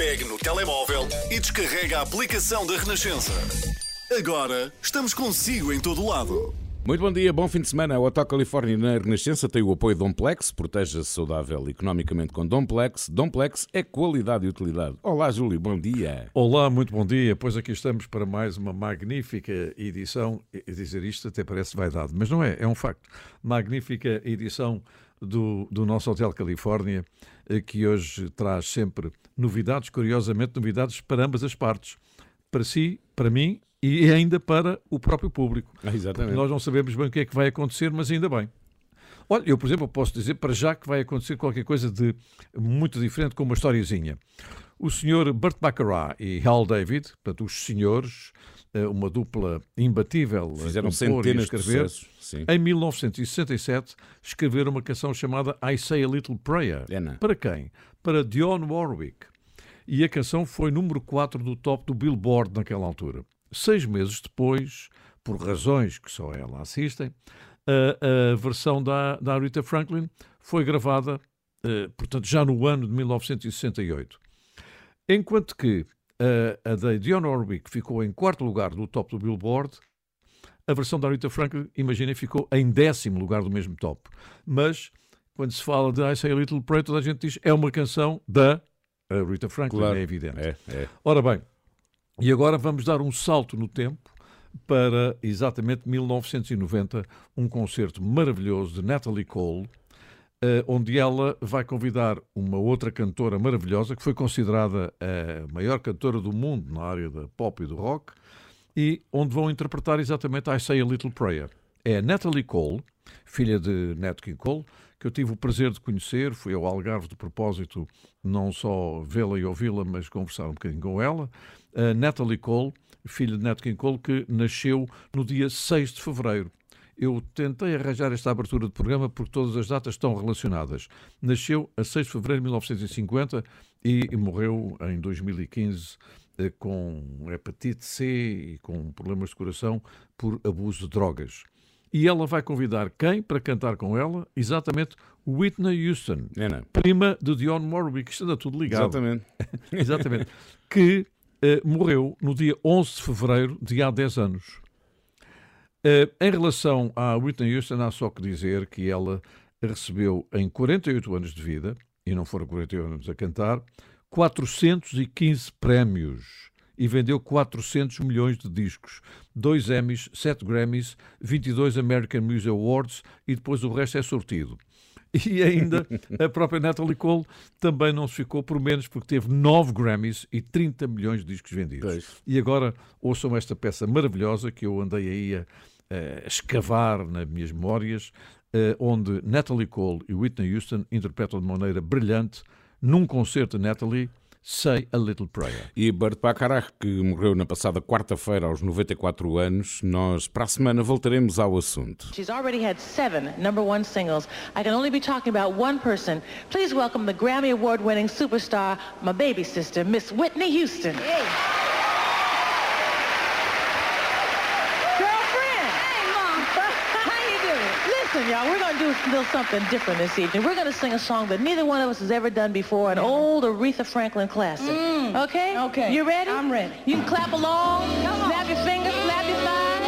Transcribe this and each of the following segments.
Pegue no telemóvel e descarrega a aplicação da Renascença. Agora estamos consigo em todo lado. Muito bom dia, bom fim de semana. O Hotel Califórnia na Renascença tem o apoio Domplex. Proteja-se saudável economicamente com Domplex. Domplex é qualidade e utilidade. Olá, Júlio, bom dia. Olá, muito bom dia. Pois aqui estamos para mais uma magnífica edição. E dizer isto até parece vaidade, mas não é, é um facto. Magnífica edição do, do nosso Hotel Califórnia, que hoje traz sempre novidades, curiosamente, novidades para ambas as partes. Para si, para mim e ainda para o próprio público. Ah, exatamente. Nós não sabemos bem o que é que vai acontecer, mas ainda bem. Olha, eu, por exemplo, posso dizer para já que vai acontecer qualquer coisa de muito diferente com uma historiezinha. O senhor Burt Baccarat e Hal David, portanto, os senhores, uma dupla imbatível, fizeram centenas de sucessos. Sim. Em 1967, escreveram uma canção chamada I Say a Little Prayer. É? Para quem? Para Dionne Warwick. E a canção foi número 4 do top do Billboard naquela altura. Seis meses depois, por razões que só ela assistem, a, a versão da, da Rita Franklin foi gravada, uh, portanto, já no ano de 1968. Enquanto que a, da Dionne Warwick ficou em quarto lugar do top do Billboard, a versão da Rita Franklin, imaginem, ficou em décimo lugar do mesmo top. Mas, quando se fala de I Say a Little Prayer, toda a gente diz é uma canção da Rita Franklin, Claro. é evidente. É, é. Ora bem, e agora vamos dar um salto no tempo para exatamente 1990, um concerto maravilhoso de Natalie Cole, onde ela vai convidar uma outra cantora maravilhosa, que foi considerada a maior cantora do mundo na área da pop e do rock, e onde vão interpretar exatamente I Say a Little Prayer. É Natalie Cole, filha de Nat King Cole, que eu tive o prazer de conhecer, fui ao Algarve de propósito, não só vê-la e ouvi-la, mas conversar um bocadinho com ela. A Natalie Cole, filha de Nat King Cole, que nasceu no dia 6 de fevereiro. Eu tentei arranjar esta abertura de programa porque todas as datas estão relacionadas. Nasceu a 6 de fevereiro de 1950 e morreu em 2015 eh, com hepatite C e com problemas de coração por abuso de drogas. E ela vai convidar quem para cantar com ela? Exatamente Whitney Houston, É, prima de Dionne Warwick. Isto anda tudo ligado. Exatamente. Exatamente. que eh, morreu no dia 11 de fevereiro de há 10 anos. Eh, em relação à Whitney Houston, há só que dizer que ela recebeu em 48 anos de vida, e não foram 48 anos a cantar, 415 prémios e vendeu 400 milhões de discos, 2 Emmys, 7 Grammys, 22 American Music Awards e depois o resto é sortido. E ainda a própria Natalie Cole também não se ficou por menos porque teve 9 Grammys e 30 milhões de discos vendidos. Pois. E agora ouçam esta peça maravilhosa que eu andei aí a, a escavar nas minhas memórias, eh, onde Natalie Cole e Whitney Houston interpretam de maneira brilhante, num concerto de Natalie, Say a Little Prayer. E Burt Bacharach, que morreu na passada quarta-feira aos 94 anos, nós para a semana voltaremos ao assunto. She's already had seven number one singles. I can only be talking about one person. Please welcome the Grammy Award winning superstar, my baby sister, Miss Whitney Houston. Girlfriend! Y'all, we're going to do a little something different this evening. We're going to sing a song that neither one of us has ever done before, an old Aretha Franklin classic. Mm. Okay? Okay. You ready? I'm ready. You can clap along, Come on. snap your fingers, slap your thighs,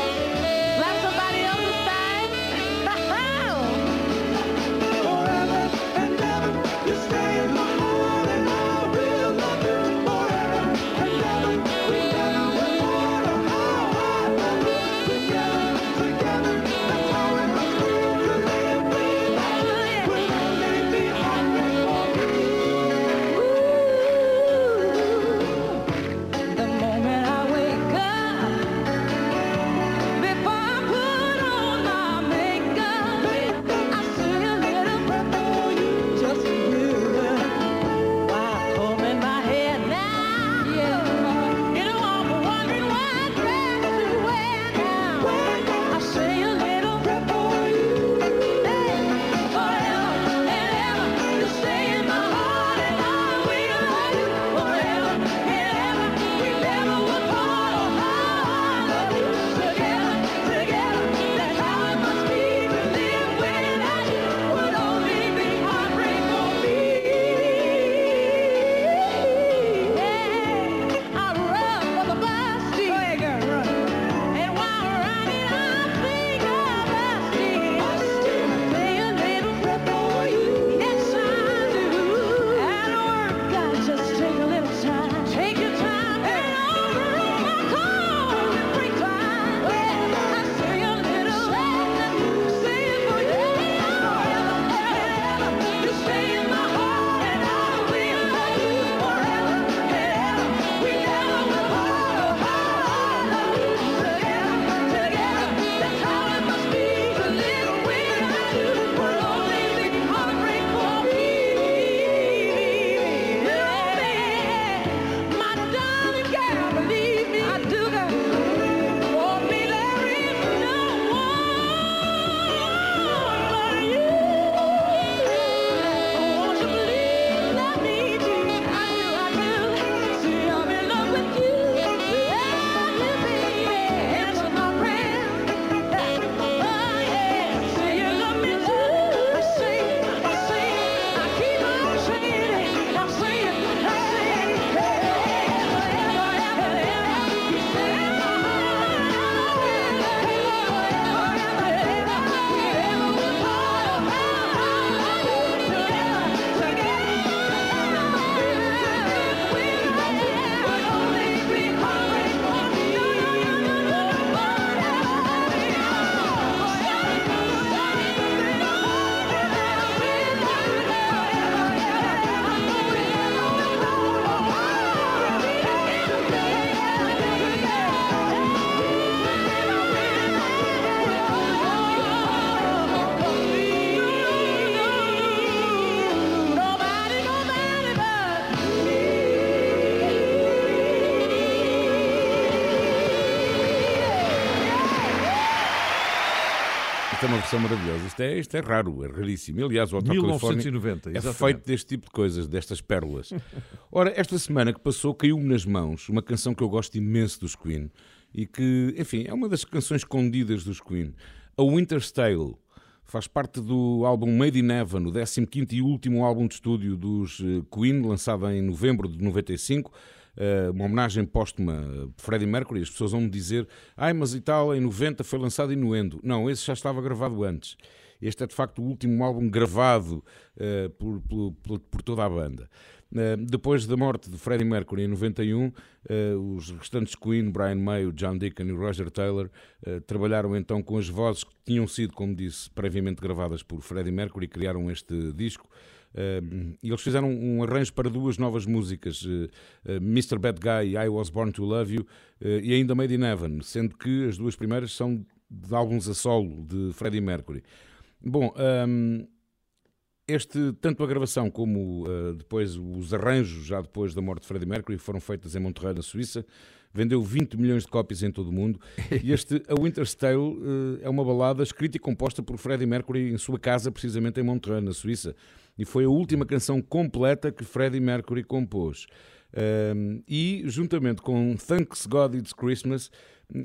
uma versão maravilhosa. Isto é, isto é raro, é raríssimo. Aliás, o Hotel 1990, California é exatamente. feito deste tipo de coisas, destas pérolas. Ora, esta semana que passou, caiu-me nas mãos uma canção que eu gosto imenso dos Queen e que, enfim, é uma das canções escondidas dos Queen. A Winter's Tale. Faz parte do álbum Made in Heaven, o 15 e último álbum de estúdio dos eh, Queen, lançado em novembro de 95. Eh, uma homenagem póstuma a Freddie Mercury. As pessoas vão me dizer, ai, mas e tal, em 90 foi lançado Inuendo. Não, esse já estava gravado antes. Este é de facto o último álbum gravado eh, por, por- por- toda a banda. Eh, depois da morte de Freddie Mercury em 91, eh, os restantes Queen, Brian May, John Deacon e Roger Taylor, trabalharam então com as vozes que tinham sido, como disse, previamente gravadas por Freddie Mercury e criaram este disco. Eh, e eles fizeram um arranjo para duas novas músicas, eh, eh, Mr. Bad Guy e I Was Born to Love You, e ainda Made in Heaven, sendo que as duas primeiras são de álbuns a solo de Freddie Mercury. Bom, ehm, este, tanto a gravação como depois os arranjos, já depois da morte de Freddie Mercury, foram feitas em Monterrey, na Suíça. Vendeu 20 milhões de cópias em todo o mundo. E este, A Winter's Tale, é uma balada escrita e composta por Freddie Mercury em sua casa, precisamente em Monterrey, na Suíça. E foi a última canção completa que Freddie Mercury compôs. Um, e, juntamente com Thanks God It's Christmas,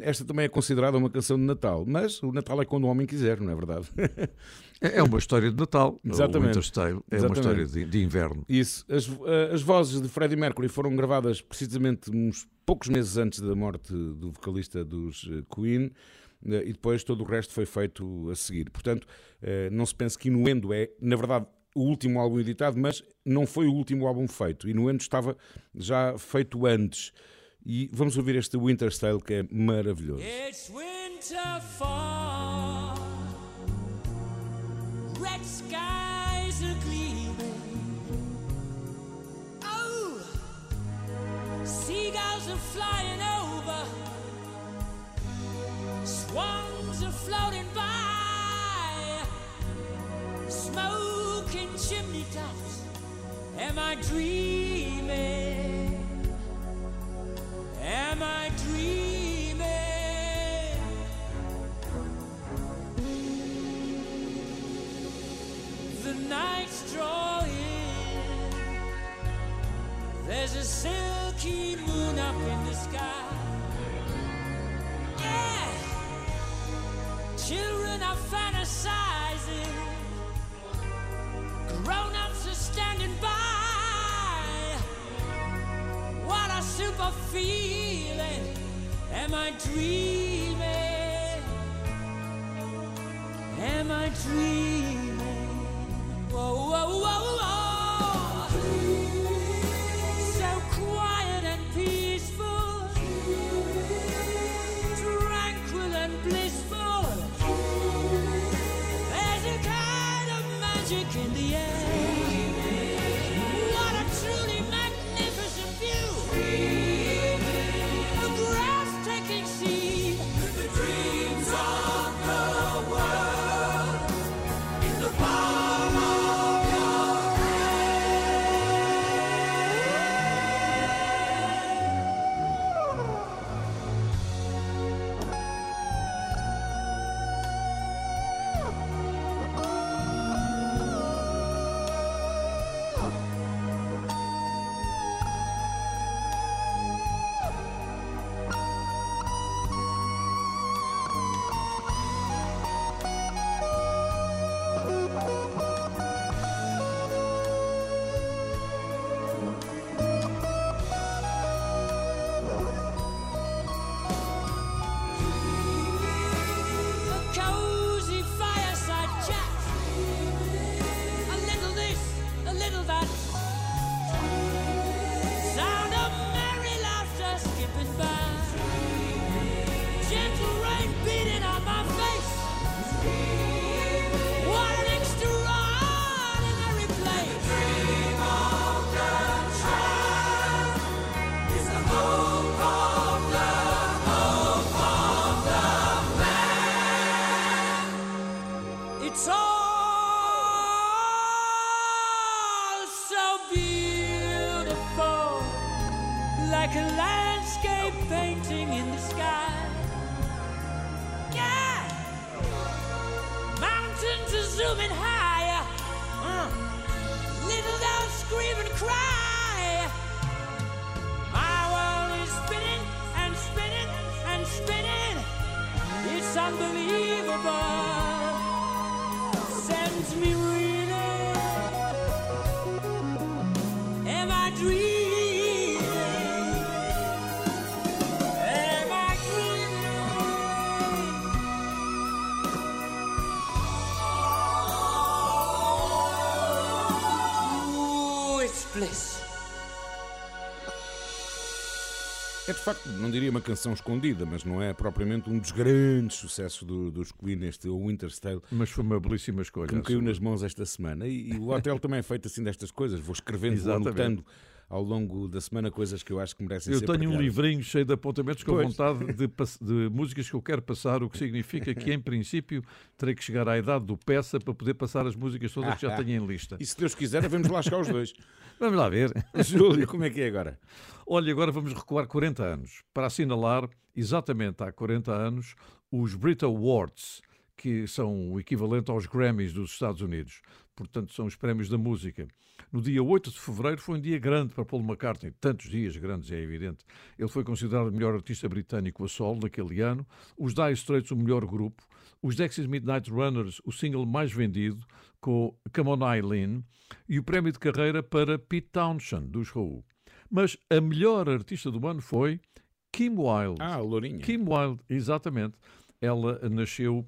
esta também é considerada uma canção de Natal. Mas o Natal é quando o homem quiser, não é verdade? É é uma história de Natal. Exatamente. O Winter's Tale é uma Exatamente. história de, de inverno. Isso. As, eh, as vozes de Freddie Mercury foram gravadas precisamente uns poucos meses antes da morte do vocalista dos eh, Queen. eh, E depois todo o resto foi feito a seguir. Portanto, não se pense que Inuendo é, na verdade, o último álbum editado, mas não foi o último álbum feito. Inuendo estava já feito antes. E vamos ouvir este Winter's Tale que é maravilhoso. It's winter fall. Red skies are gleaming. Oh, seagulls are flying over. Swans are floating by. Smoke in chimney tops. Am I dreaming? Am I dreaming? The night's drawing. There's a silky moon up in the sky. Yeah, children are fantasizing. Grown-ups are standing by. What a super feeling. Am I dreaming? Am I dreaming? Whoa, whoa, whoa, whoa. Não diria uma canção escondida, mas não é propriamente um dos grandes sucessos do- dos Queen, este Winter's Tale, Mas foi uma belíssima escolha. que me caiu nas mãos esta semana. E, e o hotel também é feito assim destas coisas. Vou escrevendo, vou anotando ao longo da semana coisas que eu acho que merecem Eu ser tenho um livrinho cheio de apontamentos com Pois. vontade de, de músicas que eu quero passar, o que significa que, em princípio, terei que chegar à idade do peça para poder passar as músicas todas que já tenho em lista. E se Deus quiser, vamos lá chegar os dois. Vamos lá ver. Júlio, como é que é agora? Olha, agora vamos recuar 40 anos para assinalar, exatamente há 40 anos, os Brit Awards, que são o equivalente aos Grammys dos Estados Unidos. Portanto, são os prémios da música. No dia 8 de fevereiro foi um dia grande para Paul McCartney. Tantos dias grandes, é evidente. Ele foi considerado o melhor artista britânico a solo daquele ano. Os Dire Straits, o melhor grupo. Os Dexys Midnight Runners, o single mais vendido, com Come On Eileen. E o prémio de carreira para Pete Townshend, dos Who. Mas a melhor artista do ano foi Kim Wilde. Ah, a Lourinha. Kim Wilde, exatamente. Ela nasceu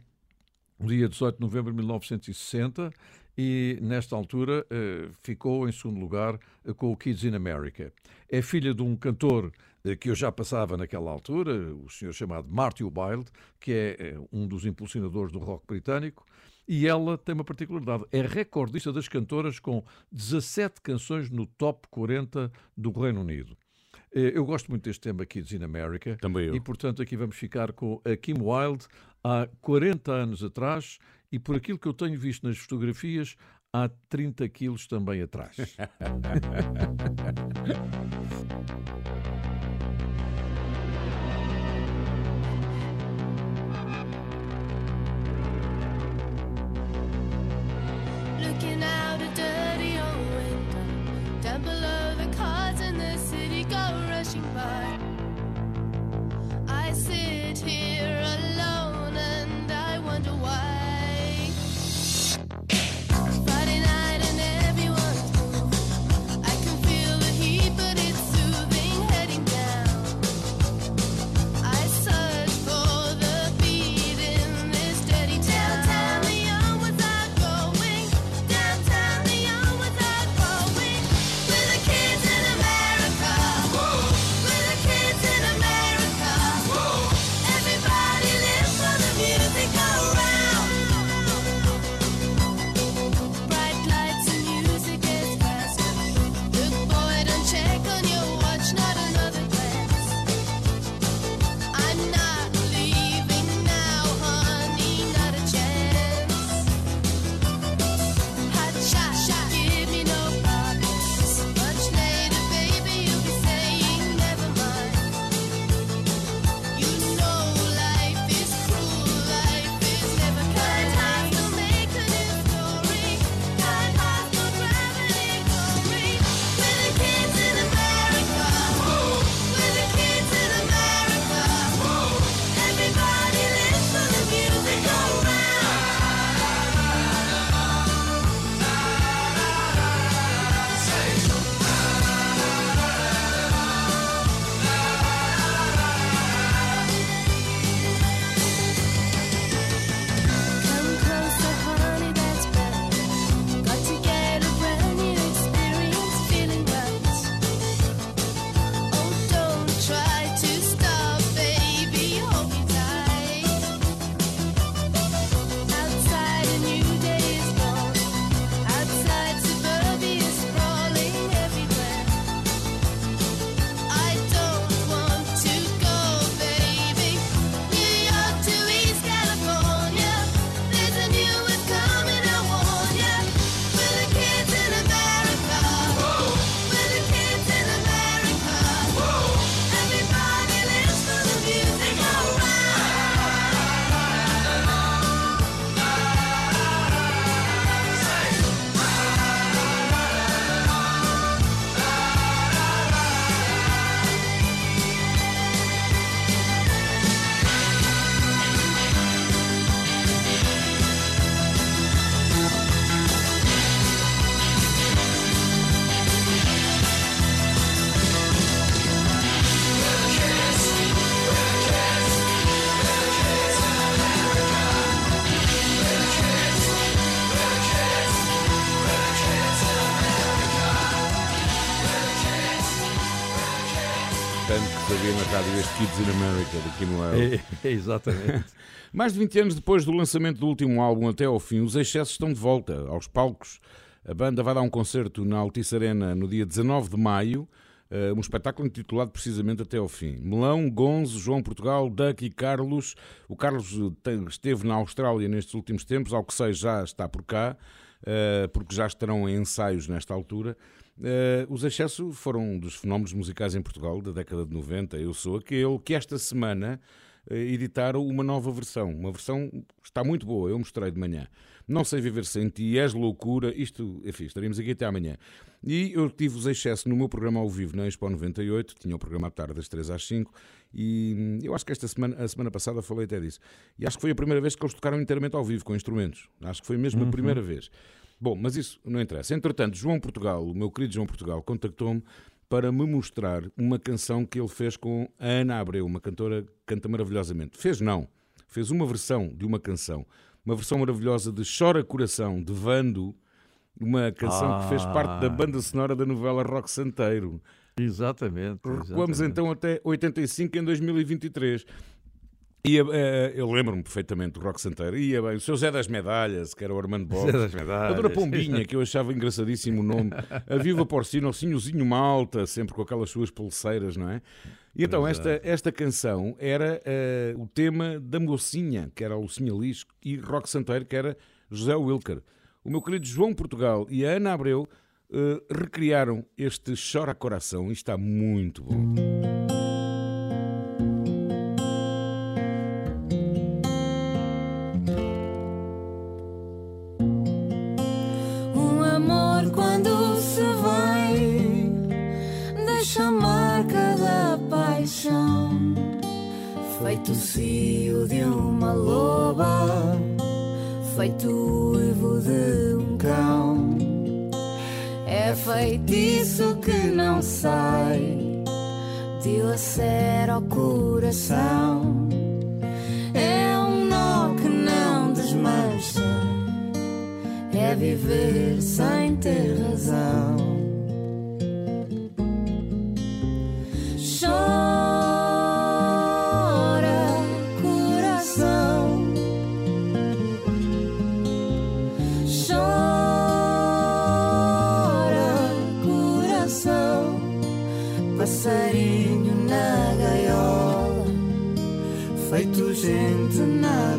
no dia 18 de novembro de 1960 e, nesta altura, eh, ficou em segundo lugar eh, com o Kids in America. É filha de um cantor eh, que eu já passava naquela altura, o senhor chamado Marty Wilde, que é um dos impulsionadores do rock britânico. E ela tem uma particularidade, é recordista das cantoras com 17 canções no top 40 do Reino Unido. Eu gosto muito deste tema Kids in America. Também eu. E, portanto, aqui vamos ficar com a Kim Wilde há 40 anos atrás e, por aquilo que eu tenho visto nas fotografias, há 30 quilos também atrás. Looking out na rádio este Kids in America do Kim Wilde. É, exatamente. Mais de 20 anos depois do lançamento do último álbum até ao fim, os excessos estão de volta aos palcos. A banda vai dar um concerto na Altice Arena no dia 19 de maio, eh, um espetáculo intitulado precisamente Até ao Fim. Melão, Gonzo, João Portugal, Duck e Carlos. O Carlos eh, esteve na Austrália nestes últimos tempos, ao que sei já está por cá, eh, porque já estarão em ensaios nesta altura. Eh, os Excesso foram um dos fenómenos musicais em Portugal da década de 90. Eu sou aquele que esta semana eh, editaram uma nova versão. Uma versão está muito boa, eu mostrei de manhã. Não sei viver sem ti, és loucura. Isto, enfim, estaríamos aqui até amanhã. E eu tive os excessos no meu programa ao vivo na Expo 98, tinha o programa à tarde das 3 às 5, e hum, eu acho que esta semana, a semana passada falei até disso. E acho que foi a primeira vez que eles tocaram inteiramente ao vivo, com instrumentos. Acho que foi mesmo a primeira vez. Bom, mas isso não interessa. Entretanto, João Portugal, o meu querido João Portugal, contactou-me para me mostrar uma canção que ele fez com a Ana Abreu, uma cantora que canta maravilhosamente. Fez não, fez uma versão de uma canção, uma versão maravilhosa de Chora Coração, de Vando, uma canção que fez parte da Ah. banda sonora da novela Rock Santeiro. Exatamente. Recuamos então até 85 em 2023. Ia, eh, eu lembro-me perfeitamente do Rock Santeiro. Ia bem, o seu Zé das Medalhas, que era o Armando Bob. Zé das Medalhas. A Dona Pombinha, que eu achava engraçadíssimo o nome. A Viva Porcina, o Sinhozinho Malta, sempre com aquelas suas pulseiras, não é? E então, esta, esta canção era eh, o tema da mocinha, que era a Lucinha Lis, e Rock Santeiro, que era José Wilker. O meu querido João Portugal e a Ana Abreu eh, recriaram este Chora Coração e está muito bom. Feito o cio de uma loba, feito uivo de um cão. É feitiço que não sai, dilacera o coração. É um nó que não desmancha é viver sem ter razão. Feito gente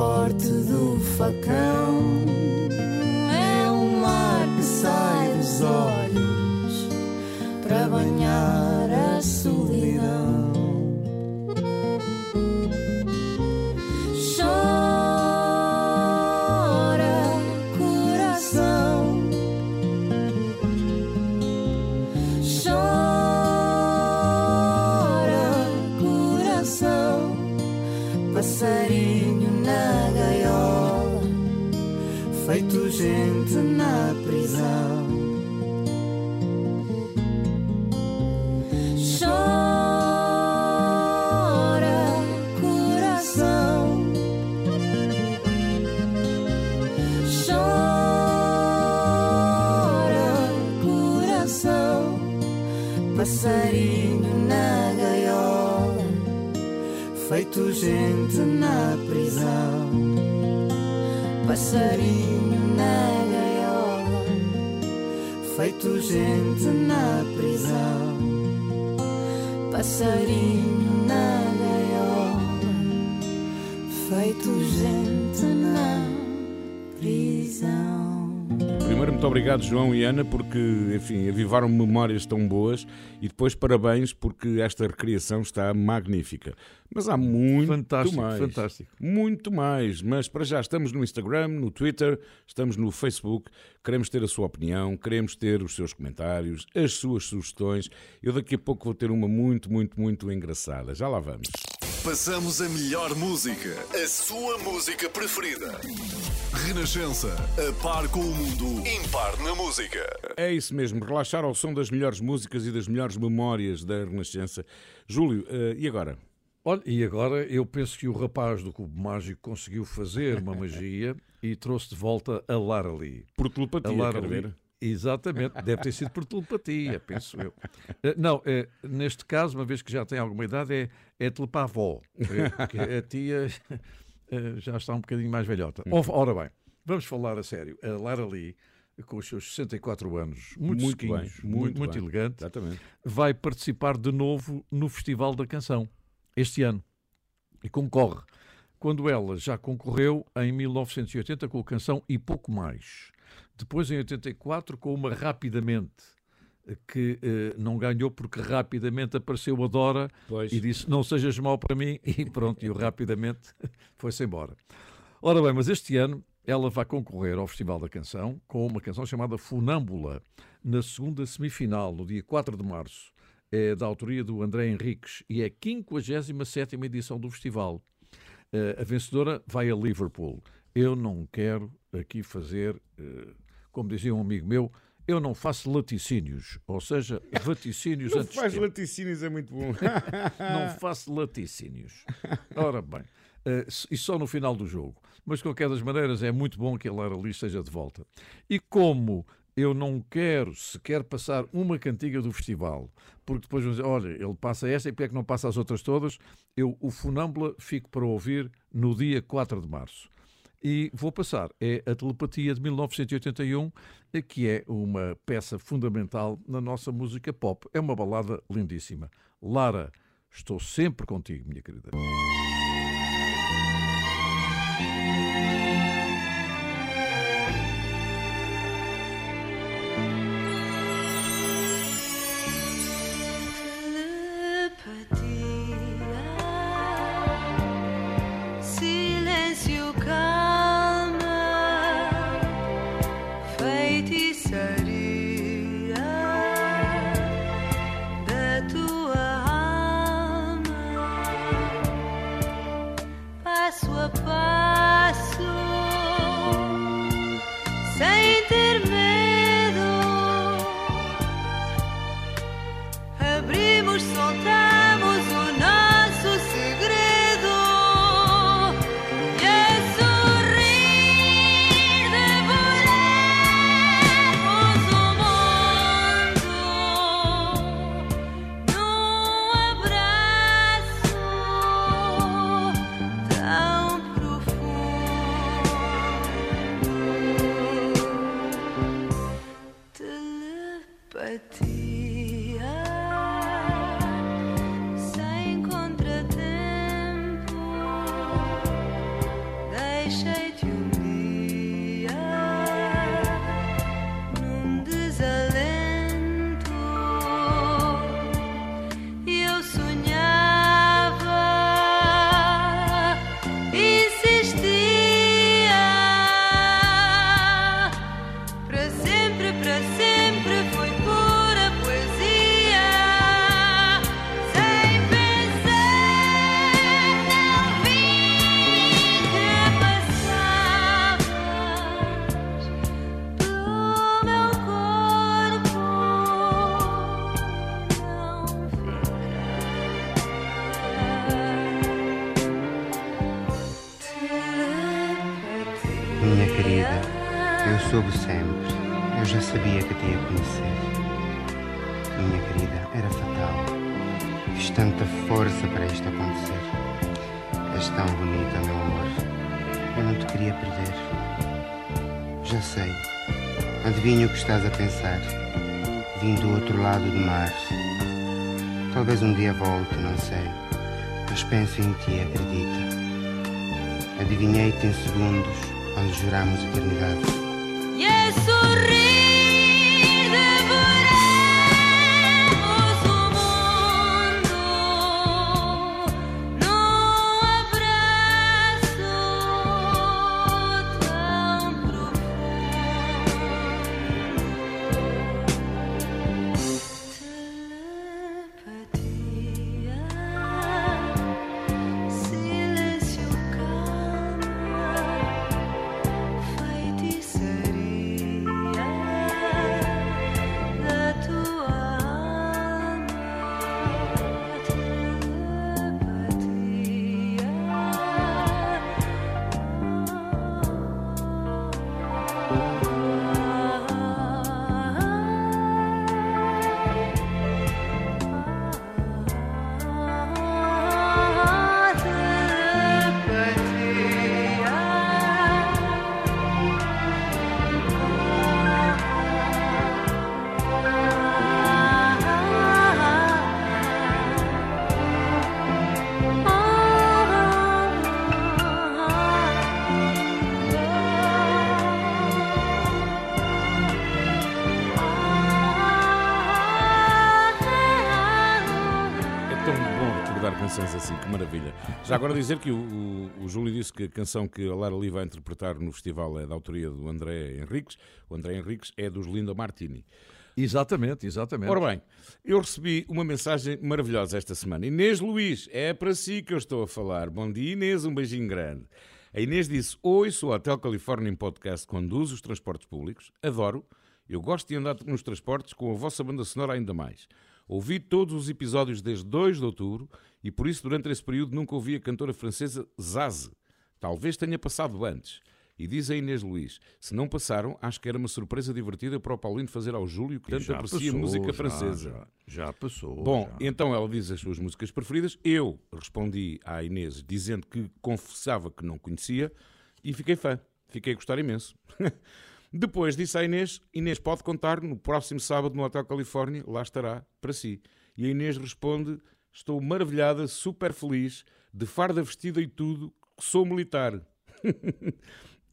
corte do facão. Gente na prisão. Passarinho na gaiola, feito gente na prisão. Passarinho Muito obrigado, João e Ana, porque, enfim, avivaram memórias tão boas e depois parabéns porque esta recriação está magnífica. Mas há muito Fantástico, mais. fantástico. Muito mais. Mas para já estamos no Instagram, no Twitter, estamos no Facebook. Queremos ter a sua opinião, queremos ter os seus comentários, as suas sugestões. Eu daqui a pouco vou ter uma muito, muito, muito engraçada. Já lá vamos. Passamos a melhor música, a sua música preferida. Renascença, a par com o mundo, impar na música. É isso mesmo, relaxar ao som das melhores músicas e das melhores memórias da Renascença. Júlio, eh, e agora? Olha, e agora eu penso que o rapaz do Cubo Mágico conseguiu fazer uma magia e trouxe de volta a Lara Lee. Por A telepatia, Lara quer Lee. Exatamente, deve ter sido por telepatia, penso eu. Eh, Não, eh, neste caso, uma vez que já tem alguma idade, é, é telepavó. Eh, porque a tia já está um bocadinho mais velhota. Uhum. Ora bem, vamos falar a sério. A Lara Lee, com os seus 64 anos, muito, Muito bem, muito muito, muito bem. elegante, Exatamente. vai participar de novo no Festival da Canção, este ano. E concorre. Quando ela já concorreu em 1980 com a canção E Pouco Mais. Depois, em 84, com uma Rapidamente, que eh, não ganhou porque rapidamente apareceu a Dora Pois. e disse não sejas mau para mim e pronto, e rapidamente foi-se embora. Ora bem, mas este ano ela vai concorrer ao Festival da Canção com uma canção chamada Funâmbula, na segunda semifinal, no dia 4 de março. É da autoria do André Henriques e é a 57ª edição do festival. Eh, a vencedora vai a Liverpool. Eu não quero aqui fazer, eh, como dizia um amigo meu, eu não faço laticínios, ou seja, vaticínios antes de Faz tempo. laticínios, é muito bom. Não faço laticínios. Ora bem, eh, e só no final do jogo. Mas, de qualquer das maneiras, é muito bom que a Lara Lee esteja de volta. E como eu não quero sequer passar uma cantiga do festival, porque depois vão dizer, olha, ele passa esta e porque é que não passa as outras todas, eu, o Funâmbula, fico para ouvir no dia 4 de março. E vou passar, é a Telepatia de 1981, eh, que é uma peça fundamental na nossa música pop. É uma balada lindíssima. Lara, estou sempre contigo, minha querida. Volte, não sei. Mas penso em ti, acredita. Adivinhei-te em segundos, quando juramos eternidade. E Já agora dizer que o, o- o Júlio disse que a canção que a Lara Lee vai interpretar no festival é da autoria do André Henriques. O André Henriques é dos Linda Martini. Exatamente, exatamente. Ora bem, eu recebi uma mensagem maravilhosa esta semana. Inês Luís, é para si que eu estou a falar. Bom dia, Inês, um beijinho grande. A Inês disse: Oi, sou a Hotel California em podcast, conduzo os transportes públicos, adoro. Eu gosto de andar nos transportes com a vossa banda sonora ainda mais. Ouvi todos os episódios desde 2 de outubro e por isso durante esse período nunca ouvi a cantora francesa Zaze. Talvez tenha passado antes. E diz a Inês Luís, se não passaram, acho que era uma surpresa divertida para o Paulino fazer ao Júlio que tanto aprecia passou, música já, francesa. Já, já passou. Bom, já. então ela diz as suas músicas preferidas. Eu respondi à Inês dizendo que confessava que não conhecia e fiquei fã. Fiquei a gostar imenso. Depois disse à Inês: Inês pode contar no próximo sábado no Hotel Califórnia, lá estará para si. E a Inês responde: Estou maravilhada, super feliz, de farda vestida e tudo, que sou militar.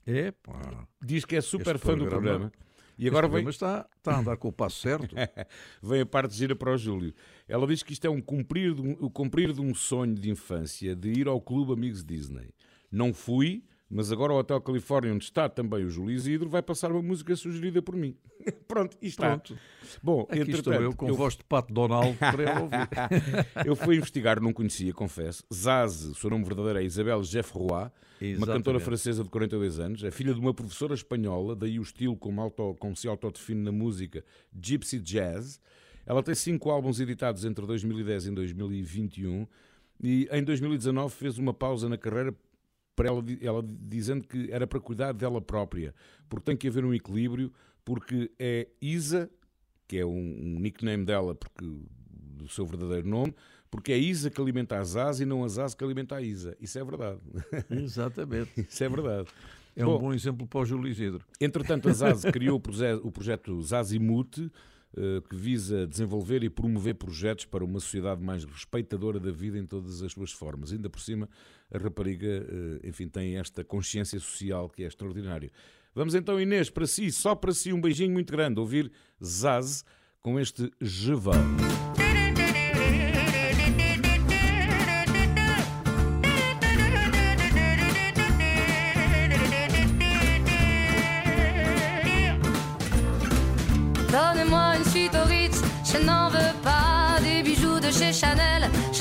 É, pá. Diz que é super Este fã do programa- programa. E agora vem, Mas está, está a andar com o passo certo. vem a parte gira para o Júlio. Ela diz que isto é um cumprir de um, o cumprir de um sonho de infância de ir ao Clube Amigos Disney. Não fui, mas agora o Hotel Califórnia, onde está também o Júlio Isidro, vai passar uma música sugerida por mim. Pronto, está. Pronto. Bom, Aqui estou entretanto, eu com eu, voz de Pato Donald para ele ouvir. eu fui investigar, não conhecia, confesso. Zaze, o seu nome verdadeiro é Isabel Geoffroy, uma Exatamente. cantora francesa de 42 anos, é filha de uma professora espanhola, daí o estilo como, auto, como se autodefine na música Gypsy Jazz. Ela tem cinco álbuns editados entre 2010 e 2021 e em 2019 fez uma pausa na carreira para ela, ela dizendo que era para cuidar dela própria, porque tem que haver um equilíbrio, porque é Isa, que é um, um nickname dela, porque do seu verdadeiro nome, porque é Isa que alimenta a Zaz e não a Zaz que alimenta a Isa. Isso é verdade. Exatamente. Isso é verdade. É Bom, um bom exemplo para o Júlio Isidro. Entretanto, a Zaz criou o, proje- o projeto Zazimute, que visa desenvolver e promover projetos para uma sociedade mais respeitadora da vida em todas as suas formas. Ainda por cima, a rapariga, eh, enfim, tem esta consciência social que é extraordinária. Vamos então, Inês, para si, só para si, um beijinho muito grande, ouvir Zaz com este Je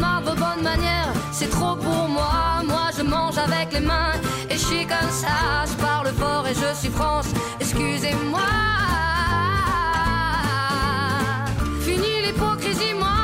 Bonnes manières, c'est trop pour moi. Moi je mange avec les mains et je suis comme ça. Je parle fort et je suis France, excusez-moi. Fini l'hypocrisie, moi,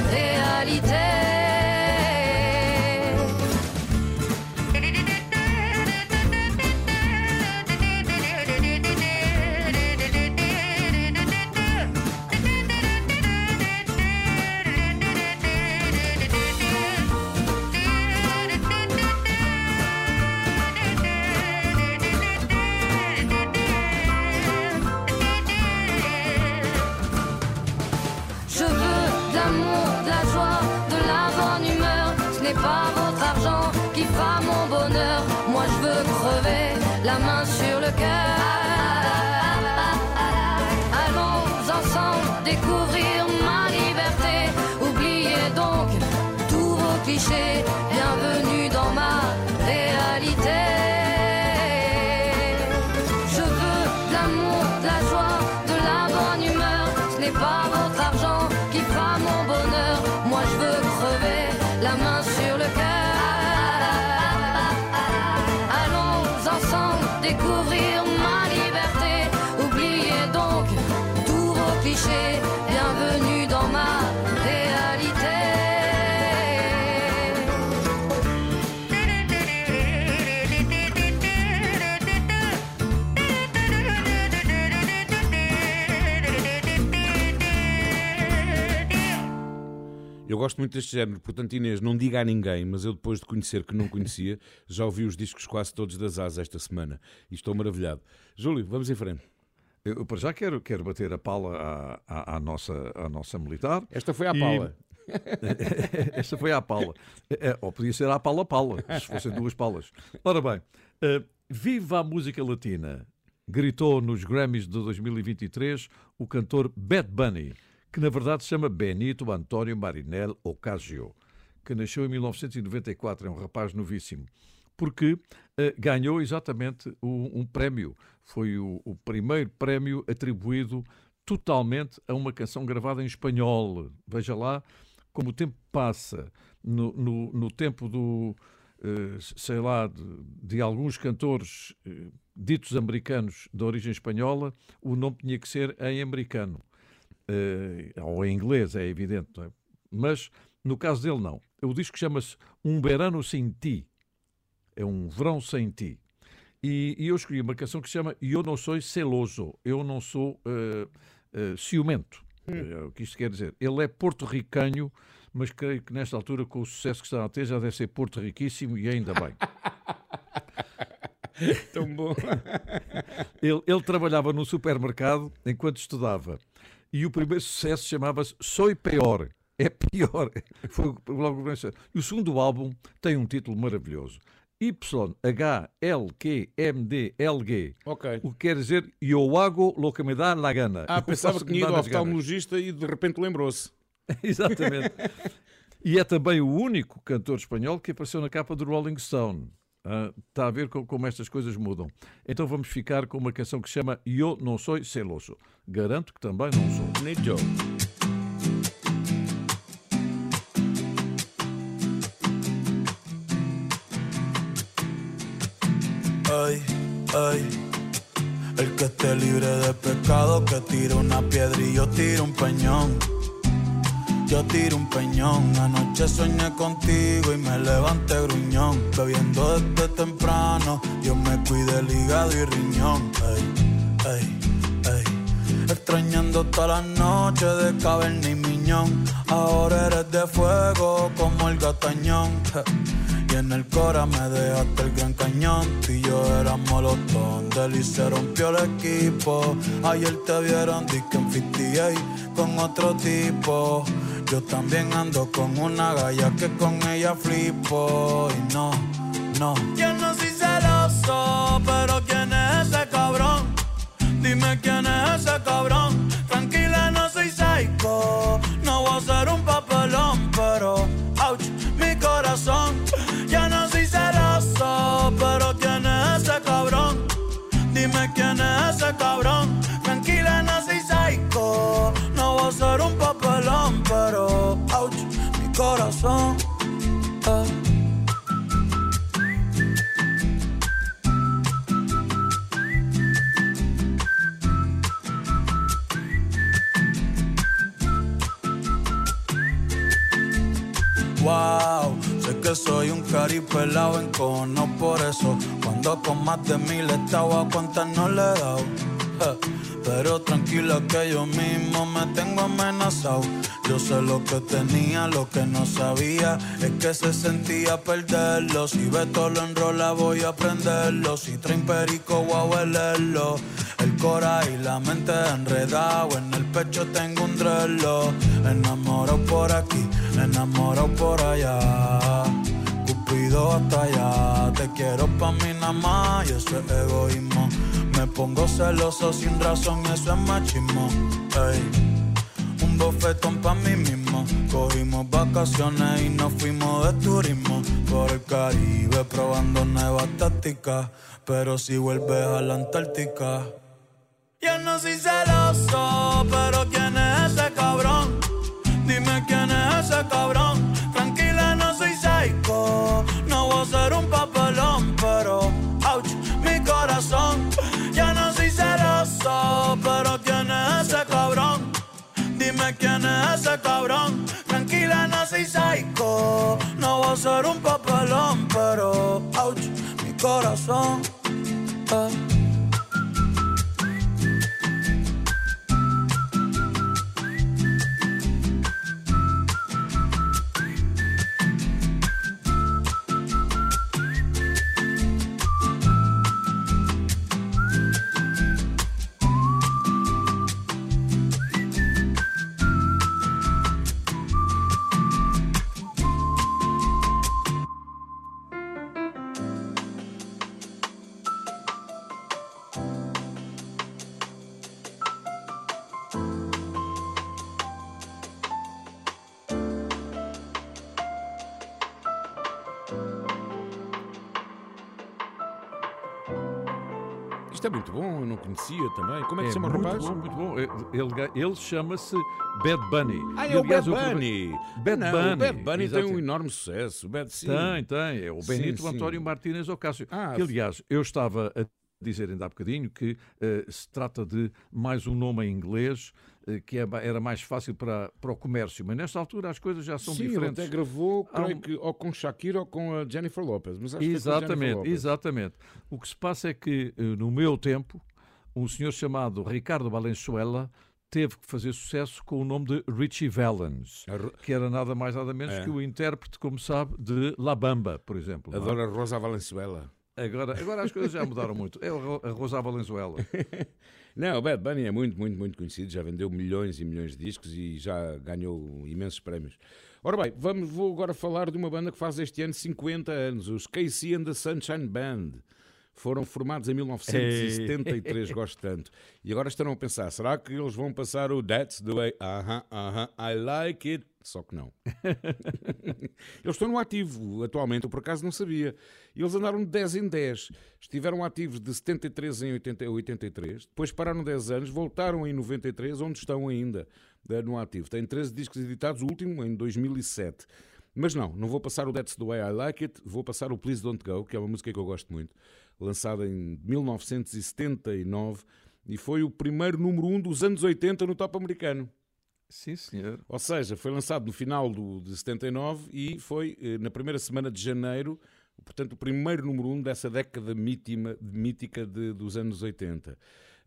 gosto muito deste género, portanto, Inês, não diga a ninguém, mas eu depois de conhecer que não conhecia, já ouvi os discos quase todos das As esta semana e estou maravilhado. Júlio, vamos em frente. Eu, para já, quero, quero bater a pala à, à, à nossa, à nossa militar. Esta foi à E- pala. Esta foi à pala. É, ou podia ser à pala-pala, se fossem duas palas. Ora bem, eh, viva a música latina! Gritou nos Grammys de 2023 o cantor Bad Bunny, que na verdade se chama Benito António Marinel Ocasio, que nasceu em 1994, é um rapaz novíssimo, porque eh, ganhou exatamente um, um prémio. Foi o, o primeiro prémio atribuído totalmente a uma canção gravada em espanhol. Veja lá como o tempo passa. No, no, no tempo do, eh, sei lá, de, de alguns cantores eh, ditos americanos de origem espanhola, o nome tinha que ser em americano. Eh, ou em inglês, é evidente. é? Mas, no caso dele, não. O disco chama-se Um Verano Sem Ti. É um verão sem ti. E, e eu escolhi uma canção que se chama Eu Não Sou Celoso. Eu não sou eh, eh, ciumento. É o que isto quer dizer. Ele é porto-ricanho, mas creio que nesta altura, com o sucesso que está a ter, já deve ser porto-riquíssimo e ainda bem. Tão bom. Ele, ele trabalhava num supermercado enquanto estudava. E o primeiro sucesso chamava-se Soy Pior. É pior. Foi logo o primeiro sucesso. E o segundo álbum tem um título maravilhoso. YHLQMDLG. Ok. O que quer dizer Eu hago lo que me dá la gana. Ah, Eu pensava que tinha ido ao oftalmologista e de repente lembrou-se. Exatamente. E é também o único cantor espanhol que apareceu na capa do Rolling Stone. Ah, Está a ver co- como estas coisas mudam. Então vamos ficar com uma canção que se chama Eu Não Sou Celoso. Garanto que também não sou. Joe. Ay, ay. El que esté libre de pecado, que tire una piedra y yo tiro un peñón. Yo tiro un peñón. Anoche soñé contigo y me levanté gruñón. Bebiendo desde temprano, Dios me cuide el hígado y riñón. Ay, ay, ay. Extrañando todas las noches de caverna y miñón. Ahora eres de fuego como el gatañón. Y en el cora me dejaste el gran cañón. Tú y yo éramos los tondes y se rompió el equipo. Ayer te vieron disque en 58 con otro tipo. Yo también ando con una galla que con ella flipo. Y no, no. Yo no soy celoso, pero ¿quién es ese cabrón? Dime quién es ese cabrón. Tranquila, no soy psycho. No voy a ser un papelón, pero ouch, mi corazón. Ya no soy celoso, pero quién es ese cabrón. Dime quién es ese cabrón. Tranquila, no soy psycho. No voy a ser un papelón, Wow, sé que soy un caripelado en cono por eso. Cuando con más de mil estaba cuántas no le he Pero tranquila que yo mismo me tengo amenazado. Yo sé lo que tenía, lo que no sabía es que se sentía perderlo. Si Beto lo enrola voy a prenderlo. Si traen perico voy a huelerlo. El cora y la mente enredado. En el pecho tengo un drelo. Enamorado por aquí, enamorado por allá. Cupido y eso es egoísmo. Me pongo celoso sin razón, eso es machismo. Ey. Un bofetón pa' mí mismo. Cogimos vacaciones y nos fuimos de turismo por el Caribe probando nuevas tácticas. Pero si vuelves a la Antártica, yo no soy celoso, pero ¿quién es ese cabrón? Dime quién es ese cabrón. Tranquila, no soy psycho. No voy a ser un papelón, ese cabrón. Tranquila, no soy psycho. No voy a ser un papelón, pero ouch, mi corazón. eh. Conhecia também. Como é que se chama o rapaz? Bom, muito bom. Ele, ga- ele chama-se Bad Bunny. Ah, é o Bad Bunny. Bad Não, Bunny. O Bad Bunny tem um enorme sucesso. Bad, sim. Tem, tem. É o Sim, Benito sim. António Martínez Ocasio. Ah, que, aliás, eu estava a dizer ainda há bocadinho que eh, se trata de mais um nome em inglês eh, que é era mais fácil para, para o comércio. Mas nesta altura as coisas já são Sim, ele diferentes. até gravou, Há creio um- que ou com Shakira ou com a Jennifer Lopez. Mas Jennifer Exatamente, Lopez. exatamente. O que se passa é que, eh, no meu tempo, um senhor chamado Ricardo Valenzuela teve que fazer sucesso com o nome de Richie Valens, que era nada mais nada menos É. que o intérprete, como sabe, de La Bamba, por exemplo. não é? A Rosa Valenzuela. Agora, agora as coisas já mudaram muito. É a Rosa Valenzuela. Não, o Bad Bunny é muito, muito, muito conhecido. Já vendeu milhões e milhões de discos e já ganhou imensos prémios. Ora bem, vamos, vou agora falar de uma banda que faz este ano 50 anos, os Casey and the Sunshine Band. Foram formados em 1973, gosto tanto. E agora estarão a pensar, será que eles vão passar o That's the way, aham, aham, I like it? Só que não. Eles estão no ativo atualmente, eu por acaso não sabia. Eles andaram de 10 em 10. Estiveram ativos de 73 em 80 a 83, depois pararam 10 anos, voltaram em 93, onde estão ainda no ativo. Têm 13 discos editados, o último em 2007. Mas não, não vou passar o That's the Way I Like It, vou passar o Please Don't Go, que é uma música que eu gosto muito, lançada em 1979 e foi o primeiro número 1 dos anos 80 no top americano. Sim, senhor. Ou seja, foi lançado no final do, de 79 e foi eh, na primeira semana de janeiro, portanto, o primeiro número um dessa década mítima, mítica de- dos anos 80.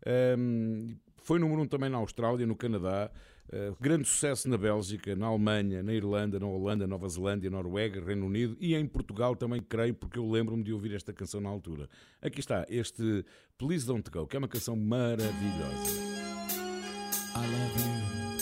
Ahm, foi número um também na Austrália, no Canadá, eh, grande sucesso na Bélgica, na Alemanha, na Irlanda, na Holanda, Nova Zelândia, Noruega, Reino Unido e em Portugal também, creio, porque eu lembro-me de ouvir esta canção na altura. Aqui está, este Please Don't Go, que é uma canção maravilhosa. I love you.